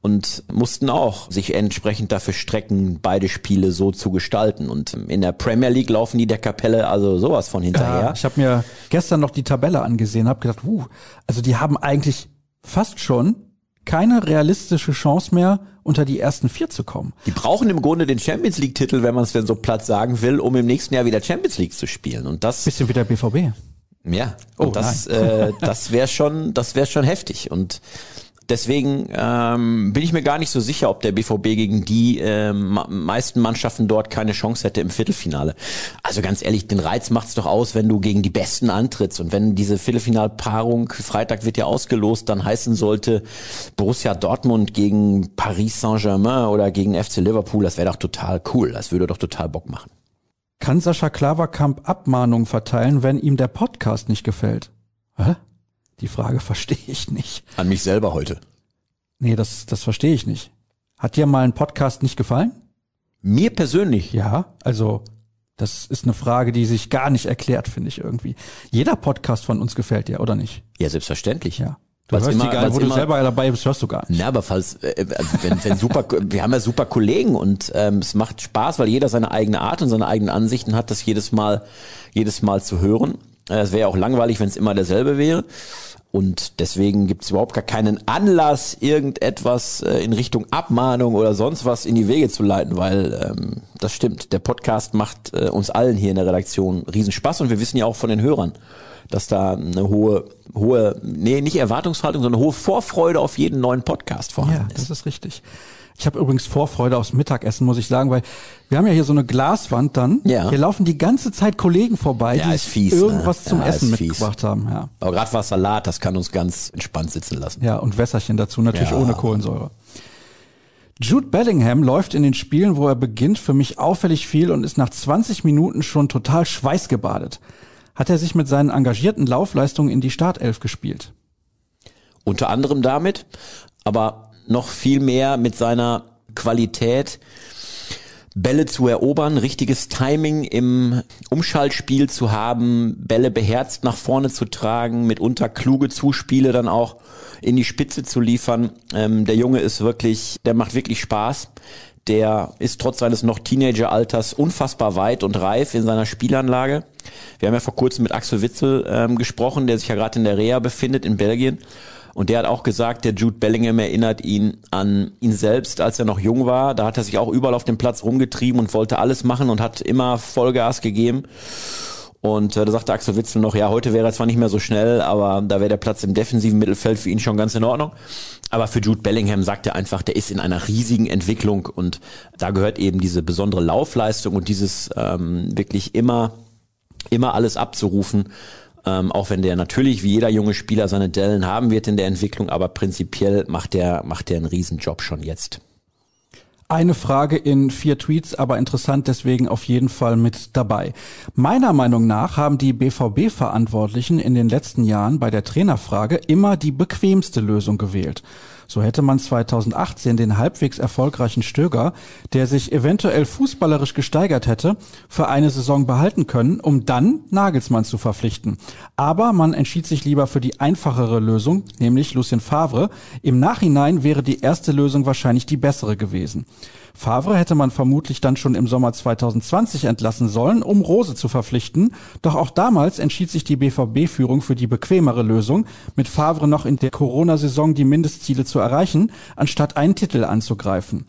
[SPEAKER 3] Und mussten auch sich entsprechend dafür strecken, beide Spiele so zu gestalten. Und in der Premier League laufen die der Kapelle also sowas von hinterher.
[SPEAKER 2] Ja, ich habe mir gestern noch die Tabelle angesehen, habe gedacht, uh, also die haben eigentlich fast schon keine realistische Chance mehr, unter die ersten vier zu kommen.
[SPEAKER 3] Die brauchen im Grunde den Champions League Titel, wenn man es denn so platt sagen will, um im nächsten Jahr wieder Champions League zu spielen. Und das
[SPEAKER 2] bisschen wie der BVB.
[SPEAKER 3] Ja, und
[SPEAKER 2] Oh,
[SPEAKER 3] das, äh, das wäre schon, das wäre schon heftig. Und deswegen ähm, bin ich mir gar nicht so sicher, ob der BVB gegen die ähm, meisten Mannschaften dort keine Chance hätte im Viertelfinale. Also ganz ehrlich, den Reiz macht's doch aus, wenn du gegen die Besten antrittst. Und wenn diese Viertelfinalpaarung, Freitag wird ja ausgelost, dann heißen sollte Borussia Dortmund gegen Paris Saint-Germain oder gegen FC Liverpool, das wäre doch total cool. Das würde doch total Bock machen.
[SPEAKER 2] Kann Sascha Klaverkamp Abmahnungen verteilen, wenn ihm der Podcast nicht gefällt? Hä? Die Frage verstehe ich nicht.
[SPEAKER 3] An mich selber heute.
[SPEAKER 2] Nee, das, das verstehe ich nicht. Hat dir mal ein Podcast nicht gefallen?
[SPEAKER 3] Mir persönlich.
[SPEAKER 2] Ja, also das ist eine Frage, die sich gar nicht erklärt, finde ich irgendwie. Jeder Podcast von uns gefällt dir, oder nicht?
[SPEAKER 3] Ja, selbstverständlich.
[SPEAKER 2] Ja. Du
[SPEAKER 3] Weil's
[SPEAKER 2] hörst
[SPEAKER 3] immer-
[SPEAKER 2] die gar, wo du
[SPEAKER 3] immer-
[SPEAKER 2] selber dabei bist, hörst du gar nicht.
[SPEAKER 3] Na, aber falls, äh, also wenn, wenn super, wir haben ja super Kollegen und ähm, es macht Spaß, weil jeder seine eigene Art und seine eigenen Ansichten hat, das jedes Mal, jedes Mal zu hören. Äh, Es wäre ja auch langweilig, wenn es immer derselbe wäre. Und deswegen gibt es überhaupt gar keinen Anlass, irgendetwas äh, in Richtung Abmahnung oder sonst was in die Wege zu leiten, weil ähm, das stimmt. Der Podcast macht äh, uns allen hier in der Redaktion Riesenspaß und wir wissen ja auch von den Hörern, dass da eine hohe, hohe, nee, nicht Erwartungshaltung, sondern eine hohe Vorfreude auf jeden neuen Podcast vorhanden
[SPEAKER 2] ja, ist. das ist richtig. Ich habe übrigens Vorfreude aufs Mittagessen, muss ich sagen, weil wir haben ja hier so eine Glaswand dann. Ja. Hier laufen die ganze Zeit Kollegen vorbei,
[SPEAKER 3] ja,
[SPEAKER 2] die
[SPEAKER 3] fies,
[SPEAKER 2] irgendwas
[SPEAKER 3] ne?
[SPEAKER 2] zum
[SPEAKER 3] ja,
[SPEAKER 2] Essen mitgebracht haben. Ja.
[SPEAKER 3] Aber gerade was Salat, das kann uns ganz entspannt sitzen lassen.
[SPEAKER 2] Ja, und Wässerchen dazu, natürlich ohne Kohlensäure. Jude Bellingham läuft in den Spielen, wo er beginnt, für mich auffällig viel und ist nach 20 Minuten schon total schweißgebadet. Hat er sich mit seinen engagierten Laufleistungen in die Startelf gespielt?
[SPEAKER 3] Unter anderem damit, aber noch viel mehr mit seiner Qualität, Bälle zu erobern, richtiges Timing im Umschaltspiel zu haben, Bälle beherzt nach vorne zu tragen, mitunter kluge Zuspiele dann auch in die Spitze zu liefern. Ähm, der Junge ist wirklich, der macht wirklich Spaß. Der ist trotz seines noch Teenageralters unfassbar weit und reif in seiner Spielanlage. Wir haben ja vor kurzem mit Axel Witzel ähm, gesprochen, der sich ja gerade in der Reha befindet in Belgien. Und der hat auch gesagt, der Jude Bellingham erinnert ihn an ihn selbst, als er noch jung war. Da hat er sich auch überall auf dem Platz rumgetrieben und wollte alles machen und hat immer Vollgas gegeben. Und äh, da sagte Axel Witzel noch, ja, heute wäre er zwar nicht mehr so schnell, aber da wäre der Platz im defensiven Mittelfeld für ihn schon ganz in Ordnung. Aber für Jude Bellingham sagt er einfach, der ist in einer riesigen Entwicklung und da gehört eben diese besondere Laufleistung und dieses ähm, wirklich immer, immer alles abzurufen. Ähm, auch wenn der natürlich wie jeder junge Spieler seine Dellen haben wird in der Entwicklung, aber prinzipiell macht der, macht der einen Riesenjob schon jetzt.
[SPEAKER 2] Eine Frage in vier Tweets, aber interessant deswegen auf jeden Fall mit dabei. Meiner Meinung nach haben die BVB-Verantwortlichen in den letzten Jahren bei der Trainerfrage immer die bequemste Lösung gewählt. So hätte man 2018 den halbwegs erfolgreichen Stöger, der sich eventuell fußballerisch gesteigert hätte, für eine Saison behalten können, um dann Nagelsmann zu verpflichten. Aber man entschied sich lieber für die einfachere Lösung, nämlich Lucien Favre. Im Nachhinein wäre die erste Lösung wahrscheinlich die bessere gewesen. Favre hätte man vermutlich dann schon im Sommer 2020 entlassen sollen, um Rose zu verpflichten. Doch auch damals entschied sich die BVB-Führung für die bequemere Lösung, mit Favre noch in der Corona-Saison die Mindestziele zu erreichen, anstatt einen Titel anzugreifen.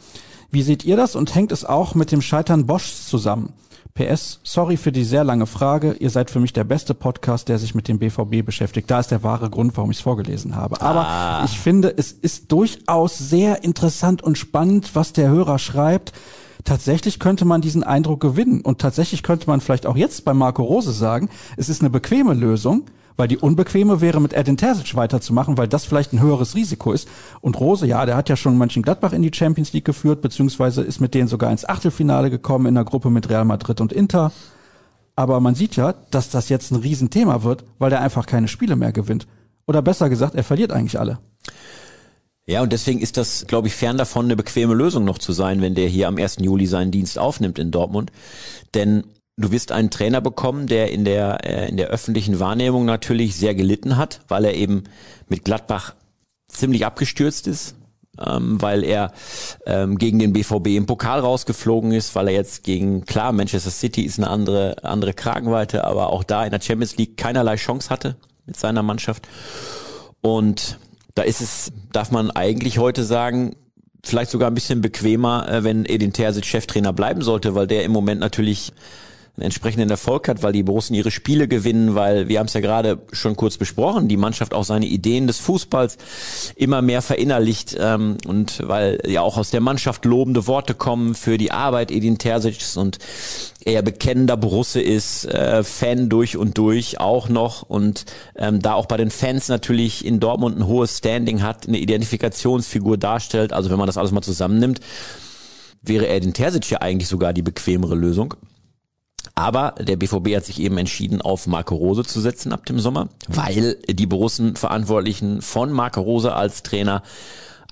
[SPEAKER 2] Wie seht ihr das und hängt es auch mit dem Scheitern Boschs zusammen? PS, sorry für die sehr lange Frage. Ihr seid für mich der beste Podcast, der sich mit dem BVB beschäftigt. Da ist der wahre Grund, warum ich es vorgelesen habe. Aber ah. ich finde, es ist durchaus sehr interessant und spannend, was der Hörer schreibt. Tatsächlich könnte man diesen Eindruck gewinnen. Und tatsächlich könnte man vielleicht auch jetzt bei Marco Rose sagen, es ist eine bequeme Lösung weil die unbequeme wäre, mit Edin Terzic weiterzumachen, weil das vielleicht ein höheres Risiko ist. Und Rose, ja, der hat ja schon Mönchengladbach in die Champions League geführt, beziehungsweise ist mit denen sogar ins Achtelfinale gekommen in der Gruppe mit Real Madrid und Inter. Aber man sieht ja, dass das jetzt ein Riesenthema wird, weil der einfach keine Spiele mehr gewinnt. Oder besser gesagt, er verliert eigentlich alle.
[SPEAKER 3] Ja, und deswegen ist das, glaube ich, fern davon, eine bequeme Lösung noch zu sein, wenn der hier am 1. Juli seinen Dienst aufnimmt in Dortmund. Denn Du wirst einen Trainer bekommen, der in der, äh, in der öffentlichen Wahrnehmung natürlich sehr gelitten hat, weil er eben mit Gladbach ziemlich abgestürzt ist, ähm, weil er ähm, gegen den BVB im Pokal rausgeflogen ist, weil er jetzt gegen, klar, Manchester City ist eine andere, andere Kragenweite, aber auch da in der Champions League keinerlei Chance hatte mit seiner Mannschaft. Und da ist es, darf man eigentlich heute sagen, vielleicht sogar ein bisschen bequemer, äh, wenn Edin Terzic Cheftrainer bleiben sollte, weil der im Moment natürlich einen entsprechenden Erfolg hat, weil die Borussen ihre Spiele gewinnen, weil wir haben es ja gerade schon kurz besprochen, die Mannschaft auch seine Ideen des Fußballs immer mehr verinnerlicht ähm, und weil ja auch aus der Mannschaft lobende Worte kommen für die Arbeit Edin Terzics und er bekennender Borusse ist, äh, Fan durch und durch auch noch und ähm, da auch bei den Fans natürlich in Dortmund ein hohes Standing hat, eine Identifikationsfigur darstellt, also wenn man das alles mal zusammennimmt, wäre er den Terzic ja eigentlich sogar die bequemere Lösung. Aber der BVB hat sich eben entschieden, auf Marco Rose zu setzen ab dem Sommer, weil die Borussen-Verantwortlichen von Marco Rose als Trainer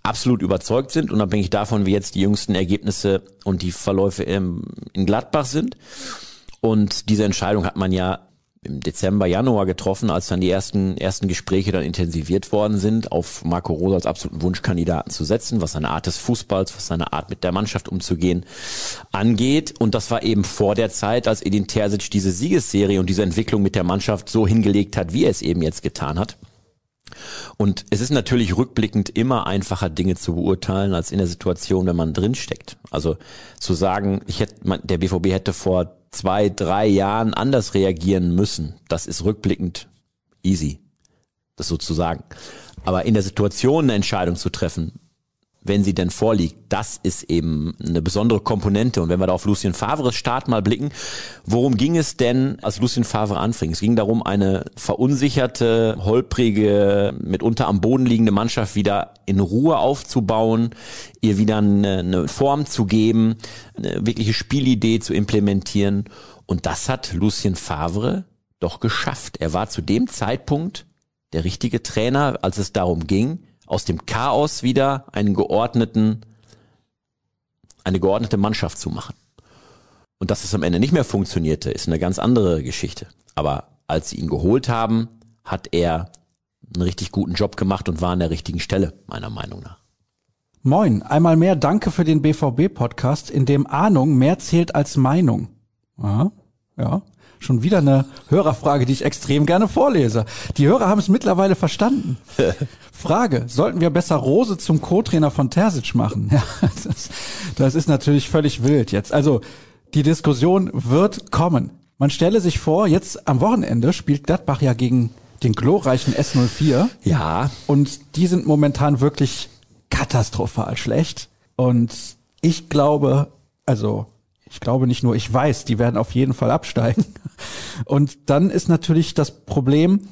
[SPEAKER 3] absolut überzeugt sind, unabhängig davon, wie jetzt die jüngsten Ergebnisse und die Verläufe in Gladbach sind. Und diese Entscheidung hat man ja im Dezember, Januar getroffen, als dann die ersten, ersten Gespräche dann intensiviert worden sind, auf Marco Rose als absoluten Wunschkandidaten zu setzen, was seine Art des Fußballs, was seine Art mit der Mannschaft umzugehen angeht. Und das war eben vor der Zeit, als Edin Terzic diese Siegesserie und diese Entwicklung mit der Mannschaft so hingelegt hat, wie er es eben jetzt getan hat. Und es ist natürlich rückblickend immer einfacher, Dinge zu beurteilen, als in der Situation, wenn man drinsteckt. Also zu sagen, ich hätte, der BVB hätte vor zwei, drei Jahren anders reagieren müssen, das ist rückblickend easy, das sozusagen. Aber in der Situation eine Entscheidung zu treffen, wenn sie denn vorliegt, das ist eben eine besondere Komponente. Und wenn wir da auf Lucien Favres Start mal blicken, worum ging es denn, als Lucien Favre anfing? Es ging darum, eine verunsicherte, holprige, mitunter am Boden liegende Mannschaft wieder in Ruhe aufzubauen, ihr wieder eine, eine Form zu geben, eine wirkliche Spielidee zu implementieren. Und das hat Lucien Favre doch geschafft. Er war zu dem Zeitpunkt der richtige Trainer, als es darum ging, aus dem Chaos wieder einen geordneten, eine geordnete Mannschaft zu machen. Und dass es am Ende nicht mehr funktionierte, ist eine ganz andere Geschichte. Aber als sie ihn geholt haben, hat er einen richtig guten Job gemacht und war an der richtigen Stelle, meiner Meinung nach.
[SPEAKER 2] Moin, einmal mehr danke für den BVB-Podcast, in dem Ahnung mehr zählt als Meinung. Aha, ja. Schon wieder eine Hörerfrage, die ich extrem gerne vorlese. Die Hörer haben es mittlerweile verstanden. Frage, sollten wir besser Rose zum Co-Trainer von Terzic machen? Ja, das, das ist natürlich völlig wild jetzt. Also die Diskussion wird kommen. Man stelle sich vor, jetzt am Wochenende spielt Gladbach ja gegen den glorreichen S04.
[SPEAKER 3] Ja.
[SPEAKER 2] Und die sind momentan wirklich katastrophal schlecht. Und ich glaube, also ich glaube nicht nur, ich weiß, die werden auf jeden Fall absteigen. Und dann ist natürlich das Problem,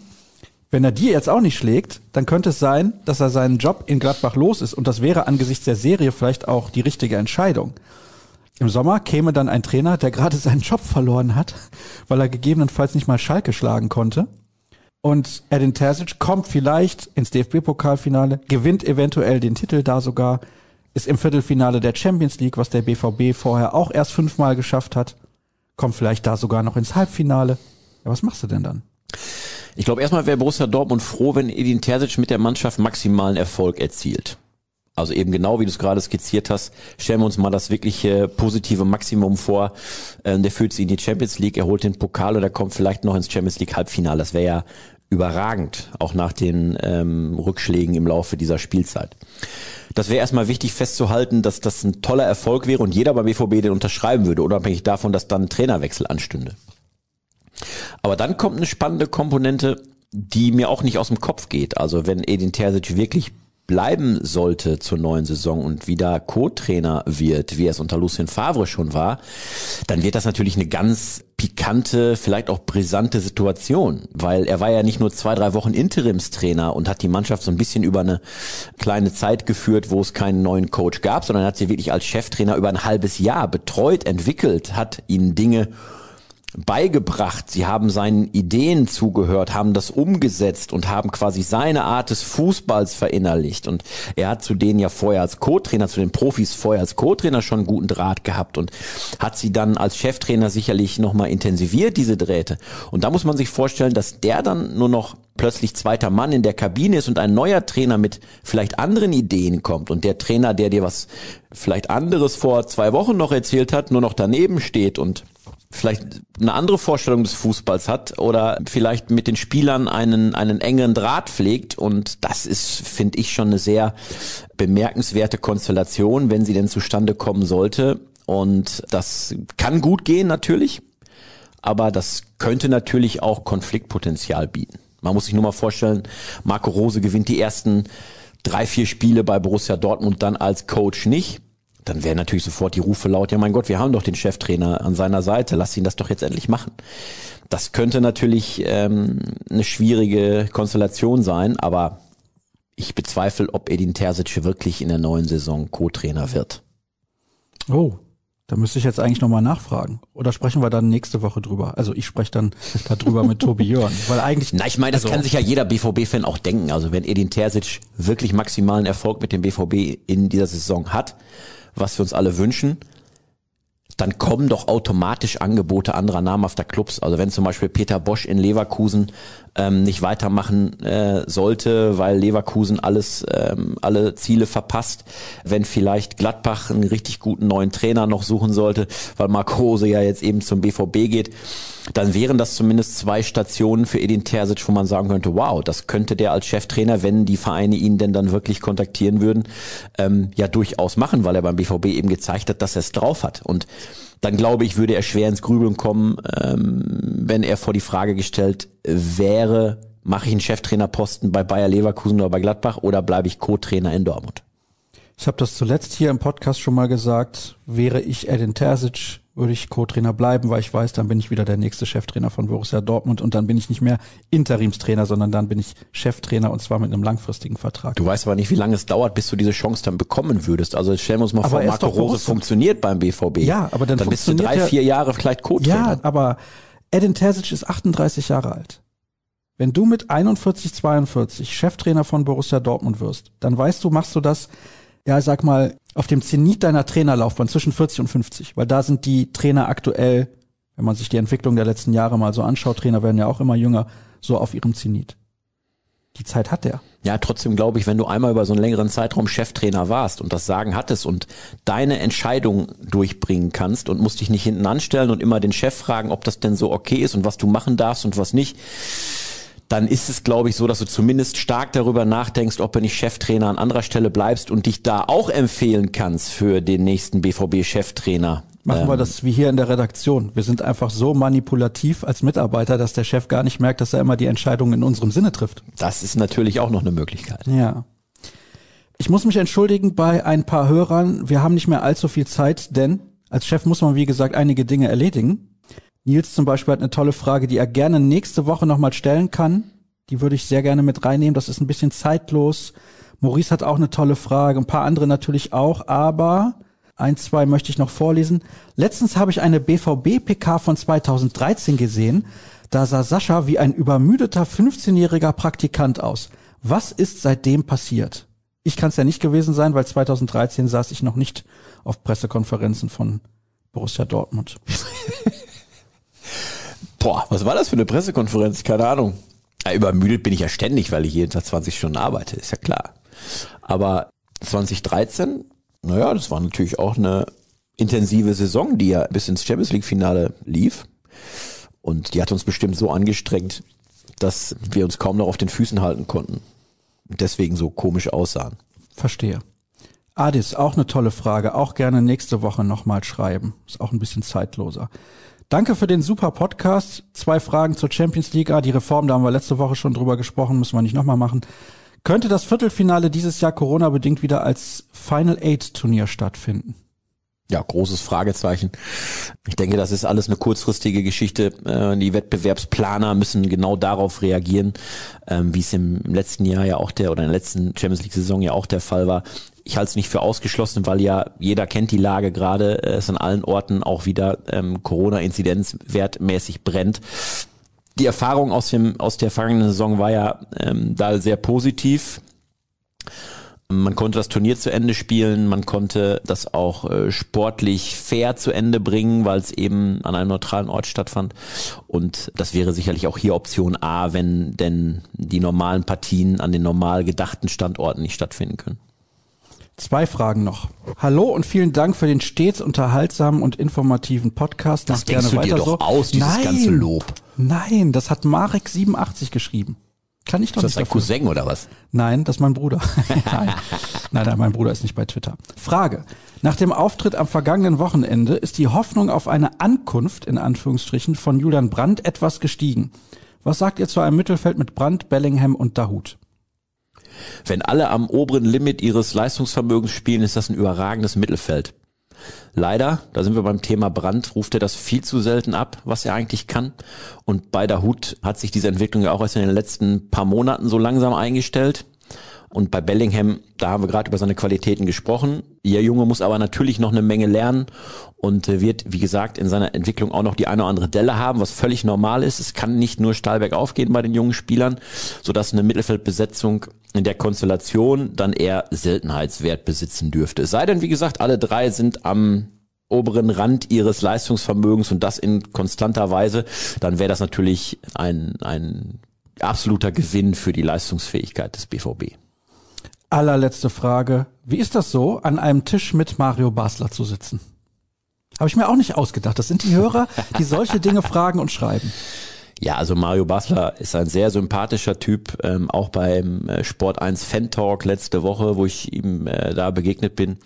[SPEAKER 2] wenn er die jetzt auch nicht schlägt, dann könnte es sein, dass er seinen Job in Gladbach los ist. Und das wäre angesichts der Serie vielleicht auch die richtige Entscheidung. Im Sommer käme dann ein Trainer, der gerade seinen Job verloren hat, weil er gegebenenfalls nicht mal Schalke schlagen konnte. Und Edin Terzic kommt vielleicht ins DFB-Pokalfinale, gewinnt eventuell den Titel da sogar, ist im Viertelfinale der Champions League, was der BVB vorher auch erst fünfmal geschafft hat, kommt vielleicht da sogar noch ins Halbfinale. Ja, was machst du denn dann?
[SPEAKER 3] Ich glaube, erstmal wäre Borussia Dortmund froh, wenn Edin Terzic mit der Mannschaft maximalen Erfolg erzielt. Also eben genau wie du es gerade skizziert hast, stellen wir uns mal das wirkliche positive Maximum vor. Ähm, der führt sie in die Champions League, er holt den Pokal oder kommt vielleicht noch ins Champions League Halbfinale. Das wäre ja überragend, auch nach den ähm, Rückschlägen im Laufe dieser Spielzeit. Das wäre erstmal wichtig festzuhalten, dass das ein toller Erfolg wäre und jeder beim BVB den unterschreiben würde, unabhängig davon, dass dann ein Trainerwechsel anstünde. Aber dann kommt eine spannende Komponente, die mir auch nicht aus dem Kopf geht. Also wenn Edin Terzic wirklich bleiben sollte zur neuen Saison und wieder Co-Trainer wird, wie er es unter Lucien Favre schon war, dann wird das natürlich eine ganz pikante, vielleicht auch brisante Situation, weil er war ja nicht nur zwei, drei Wochen Interimstrainer und hat die Mannschaft so ein bisschen über eine kleine Zeit geführt, wo es keinen neuen Coach gab, sondern hat sie wirklich als Cheftrainer über ein halbes Jahr betreut, entwickelt, hat ihnen Dinge beigebracht, sie haben seinen Ideen zugehört, haben das umgesetzt und haben quasi seine Art des Fußballs verinnerlicht. Und er hat zu denen ja vorher als Co-Trainer, zu den Profis vorher als Co-Trainer schon einen guten Draht gehabt und hat sie dann als Cheftrainer sicherlich nochmal intensiviert, diese Drähte. Und da muss man sich vorstellen, dass der dann nur noch plötzlich zweiter Mann in der Kabine ist und ein neuer Trainer mit vielleicht anderen Ideen kommt und der Trainer, der dir was vielleicht anderes vor zwei Wochen noch erzählt hat, nur noch daneben steht und vielleicht eine andere Vorstellung des Fußballs hat oder vielleicht mit den Spielern einen, einen engeren Draht pflegt. Und das ist, finde ich, schon eine sehr bemerkenswerte Konstellation, wenn sie denn zustande kommen sollte. Und das kann gut gehen, natürlich. Aber das könnte natürlich auch Konfliktpotenzial bieten. Man muss sich nur mal vorstellen, Marco Rose gewinnt die ersten drei, vier Spiele bei Borussia Dortmund dann als Coach nicht dann wäre natürlich sofort die Rufe laut, ja mein Gott, wir haben doch den Cheftrainer an seiner Seite, lass ihn das doch jetzt endlich machen. Das könnte natürlich ähm, eine schwierige Konstellation sein, aber ich bezweifle, ob Edin Terzic wirklich in der neuen Saison Co-Trainer wird.
[SPEAKER 2] Oh, da müsste ich jetzt eigentlich nochmal nachfragen. Oder sprechen wir dann nächste Woche drüber? Also ich spreche dann darüber mit Tobi Jörn. Weil eigentlich.
[SPEAKER 3] Na, ich meine, das
[SPEAKER 2] also,
[SPEAKER 3] kann sich ja jeder BVB-Fan auch denken. Also wenn Edin Terzic wirklich maximalen Erfolg mit dem BVB in dieser Saison hat, was wir uns alle wünschen, dann kommen doch automatisch Angebote anderer namhafter Clubs. Also wenn zum Beispiel Peter Bosch in Leverkusen ähm, nicht weitermachen äh, sollte, weil Leverkusen alles, ähm, alle Ziele verpasst, wenn vielleicht Gladbach einen richtig guten neuen Trainer noch suchen sollte, weil Marco Rose ja jetzt eben zum BVB geht, dann wären das zumindest zwei Stationen für Edin Terzic, wo man sagen könnte, wow, das könnte der als Cheftrainer, wenn die Vereine ihn denn dann wirklich kontaktieren würden, ähm, ja durchaus machen, weil er beim BVB eben gezeigt hat, dass er es drauf hat. Und dann glaube ich, würde er schwer ins Grübeln kommen, ähm, wenn er vor die Frage gestellt wäre, mache ich einen Cheftrainerposten bei Bayer Leverkusen oder bei Gladbach oder bleibe ich Co-Trainer in Dortmund?
[SPEAKER 2] Ich habe das zuletzt hier im Podcast schon mal gesagt, wäre ich Edin Terzic, würde ich Co-Trainer bleiben, weil ich weiß, dann bin ich wieder der nächste Cheftrainer von Borussia Dortmund und dann bin ich nicht mehr Interimstrainer, sondern dann bin ich Cheftrainer und zwar mit einem langfristigen Vertrag.
[SPEAKER 3] Du weißt aber nicht, wie lange es dauert, bis du diese Chance dann bekommen würdest. Also stellen wir uns mal aber vor, Marco Rose funktioniert beim BVB.
[SPEAKER 2] Ja, aber dann,
[SPEAKER 3] dann bist du drei, vier Jahre vielleicht Co-Trainer.
[SPEAKER 2] Ja, aber Edin Terzic ist 38 Jahre alt. Wenn du mit 41, 42 Cheftrainer von Borussia Dortmund wirst, dann weißt du, machst du das ja, sag mal, auf dem Zenit deiner Trainerlaufbahn zwischen 40 und 50, weil da sind die Trainer aktuell, wenn man sich die Entwicklung der letzten Jahre mal so anschaut, Trainer werden ja auch immer jünger, so auf ihrem Zenit. Die Zeit hat er.
[SPEAKER 3] Ja, trotzdem glaube ich, wenn du einmal über so einen längeren Zeitraum Cheftrainer warst und das Sagen hattest und deine Entscheidung durchbringen kannst und musst dich nicht hinten anstellen und immer den Chef fragen, ob das denn so okay ist und was du machen darfst und was nicht, dann ist es, glaube ich, so, dass du zumindest stark darüber nachdenkst, ob du nicht Cheftrainer an anderer Stelle bleibst und dich da auch empfehlen kannst für den nächsten BVB-Cheftrainer.
[SPEAKER 2] Machen ähm, wir das wie hier in der Redaktion. Wir sind einfach so manipulativ als Mitarbeiter, dass der Chef gar nicht merkt, dass er immer die Entscheidungen in unserem Sinne trifft.
[SPEAKER 3] Das ist natürlich auch noch eine Möglichkeit.
[SPEAKER 2] Ja. Ich muss mich entschuldigen bei ein paar Hörern. Wir haben nicht mehr allzu viel Zeit, denn als Chef muss man, wie gesagt, einige Dinge erledigen. Nils zum Beispiel hat eine tolle Frage, die er gerne nächste Woche nochmal stellen kann. Die würde ich sehr gerne mit reinnehmen. Das ist ein bisschen zeitlos. Maurice hat auch eine tolle Frage, ein paar andere natürlich auch, aber ein, zwei möchte ich noch vorlesen. Letztens habe ich eine BVB-PK von 2013 gesehen. Da sah Sascha wie ein übermüdeter 15-jähriger Praktikant aus. Was ist seitdem passiert? Ich kann es ja nicht gewesen sein, weil 2013 saß ich noch nicht auf Pressekonferenzen von Borussia Dortmund.
[SPEAKER 3] Boah, was war das für eine Pressekonferenz? Keine Ahnung. Ja, übermüdet bin ich ja ständig, weil ich jeden Tag 20 Stunden arbeite, ist ja klar. Aber 2013, naja, das war natürlich auch eine intensive Saison, die ja bis ins Champions League Finale lief. Und die hat uns bestimmt so angestrengt, dass wir uns kaum noch auf den Füßen halten konnten. Und deswegen so komisch aussahen.
[SPEAKER 2] Verstehe. Adis, auch eine tolle Frage. Auch gerne nächste Woche nochmal schreiben. Ist auch ein bisschen zeitloser. Danke für den super Podcast. Zwei Fragen zur Champions League. Ah, die Reform, da haben wir letzte Woche schon drüber gesprochen, müssen wir nicht nochmal machen. Könnte das Viertelfinale dieses Jahr Corona-bedingt wieder als Final Eight Turnier stattfinden?
[SPEAKER 3] Ja, großes Fragezeichen. Ich denke, das ist alles eine kurzfristige Geschichte. Äh, die Wettbewerbsplaner müssen genau darauf reagieren, ähm, wie es im letzten Jahr ja auch der oder in der letzten Champions League Saison ja auch der Fall war ich halte es nicht für ausgeschlossen, weil ja jeder kennt die Lage gerade, es an allen Orten auch wieder ähm, Corona-Inzidenzwertmäßig brennt. Die Erfahrung aus dem aus der vergangenen Saison war ja ähm, da sehr positiv. Man konnte das Turnier zu Ende spielen, man konnte das auch äh, sportlich fair zu Ende bringen, weil es eben an einem neutralen Ort stattfand. Und das wäre sicherlich auch hier Option A, wenn denn die normalen Partien an den normal gedachten Standorten nicht stattfinden können.
[SPEAKER 2] Zwei Fragen noch. Hallo und vielen Dank für den stets unterhaltsamen und informativen Podcast.
[SPEAKER 3] Das Mach denkst gerne du dir doch so. aus, dieses Nein. ganze Lob.
[SPEAKER 2] Nein, das hat Marek87 geschrieben. Kann ich doch
[SPEAKER 3] ist nicht. Ist das dein Cousin oder was?
[SPEAKER 2] Nein, das ist mein Bruder. nein. nein, nein, mein Bruder ist nicht bei Twitter. Frage. Nach dem Auftritt am vergangenen Wochenende ist die Hoffnung auf eine Ankunft, in Anführungsstrichen, von Julian Brandt etwas gestiegen. Was sagt ihr zu einem Mittelfeld mit Brandt, Bellingham und Dahut?
[SPEAKER 3] Wenn alle am oberen Limit ihres Leistungsvermögens spielen, ist das ein überragendes Mittelfeld. Leider, da sind wir beim Thema Brand, ruft er das viel zu selten ab, was er eigentlich kann. Und bei der Hut hat sich diese Entwicklung ja auch erst in den letzten paar Monaten so langsam eingestellt. Und bei Bellingham, da haben wir gerade über seine Qualitäten gesprochen. Ihr Junge muss aber natürlich noch eine Menge lernen und äh, wird, wie gesagt, in seiner Entwicklung auch noch die eine oder andere Delle haben, was völlig normal ist. Es kann nicht nur steil bergauf gehen bei den jungen Spielern, sodass eine Mittelfeldbesetzung in der Konstellation dann eher Seltenheitswert besitzen dürfte. Es sei denn, wie gesagt, alle drei sind am oberen Rand ihres Leistungsvermögens und das in konstanter Weise, dann wäre das natürlich ein, ein absoluter Gewinn für die Leistungsfähigkeit des BVB.
[SPEAKER 2] Allerletzte Frage. Wie ist das so, an einem Tisch mit Mario Basler zu sitzen? Habe ich mir auch nicht ausgedacht. Das sind die Hörer, die solche Dinge fragen und schreiben.
[SPEAKER 3] Ja, also Mario Basler ist ein sehr sympathischer Typ, ähm, auch beim äh, Sport 1 Fan Talk letzte Woche, wo ich ihm äh, da begegnet bin,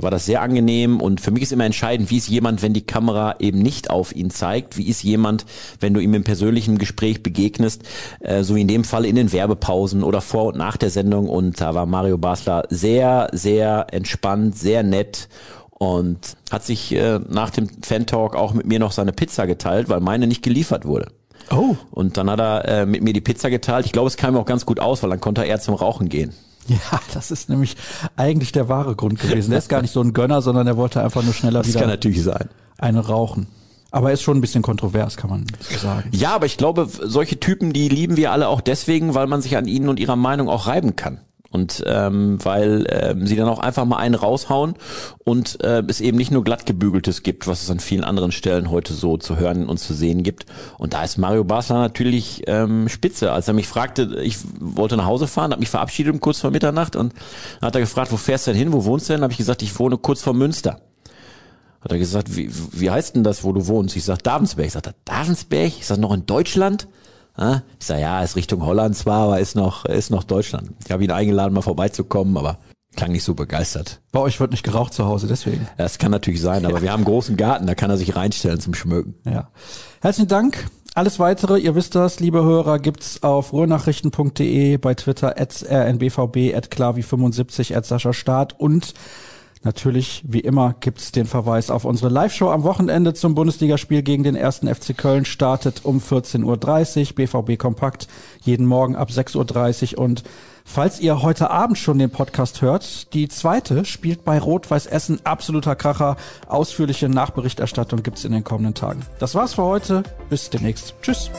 [SPEAKER 3] war das sehr angenehm und für mich ist immer entscheidend, wie ist jemand, wenn die Kamera eben nicht auf ihn zeigt, wie ist jemand, wenn du ihm im persönlichen Gespräch begegnest, äh, so wie in dem Fall in den Werbepausen oder vor und nach der Sendung und da war Mario Basler sehr, sehr entspannt, sehr nett und hat sich äh, nach dem Fan Talk auch mit mir noch seine Pizza geteilt, weil meine nicht geliefert wurde.
[SPEAKER 2] Oh.
[SPEAKER 3] Und dann hat er äh, mit mir die Pizza geteilt. Ich glaube, es kam auch ganz gut aus, weil dann konnte er zum Rauchen gehen.
[SPEAKER 2] Ja, das ist nämlich eigentlich der wahre Grund gewesen. Der ist gar nicht so ein Gönner, sondern er wollte einfach nur schneller
[SPEAKER 3] Das
[SPEAKER 2] wieder
[SPEAKER 3] kann natürlich sein.
[SPEAKER 2] eine rauchen. Aber er ist schon ein bisschen kontrovers, kann man so sagen.
[SPEAKER 3] Ja, aber ich glaube, solche Typen, die lieben wir alle auch deswegen, weil man sich an ihnen und ihrer Meinung auch reiben kann. Und ähm, weil ähm, sie dann auch einfach mal einen raushauen und äh, es eben nicht nur glatt gebügeltes gibt, was es an vielen anderen Stellen heute so zu hören und zu sehen gibt. Und da ist Mario Basler natürlich ähm, spitze. Als er mich fragte, ich wollte nach Hause fahren, habe mich verabschiedet um kurz vor Mitternacht und dann hat er gefragt, wo fährst du denn hin, wo wohnst du denn? Habe ich gesagt, ich wohne kurz vor Münster. Hat er gesagt, wie, wie heißt denn das, wo du wohnst? Ich sag Davensberg. Ich sag, Davensberg? Ist das noch in Deutschland? Ja, Ich sag, ja, ist Richtung Holland zwar, aber ist noch, ist noch Deutschland. Ich habe ihn eingeladen, mal vorbeizukommen, aber klang nicht so begeistert.
[SPEAKER 2] Bei euch wird nicht geraucht zu Hause, deswegen.
[SPEAKER 3] Das kann natürlich sein, aber wir haben einen großen Garten, da kann er sich reinstellen zum Schmöken.
[SPEAKER 2] Ja. Herzlichen Dank. Alles weitere, ihr wisst das, liebe Hörer, gibt's auf ruhrnachrichten.de, bei Twitter at rnbvb, at klavi75, at Sascha Staat und Natürlich, wie immer, gibt's den Verweis auf unsere Live-Show am Wochenende zum Bundesligaspiel gegen den ersten FC Köln. Startet um 14.30 Uhr, BVB Kompakt, jeden Morgen ab 6.30 Uhr. Und falls ihr heute Abend schon den Podcast hört, die zweite spielt bei Rot-Weiß Essen. Absoluter Kracher. Ausführliche Nachberichterstattung gibt's in den kommenden Tagen. Das war's für heute. Bis demnächst. Tschüss.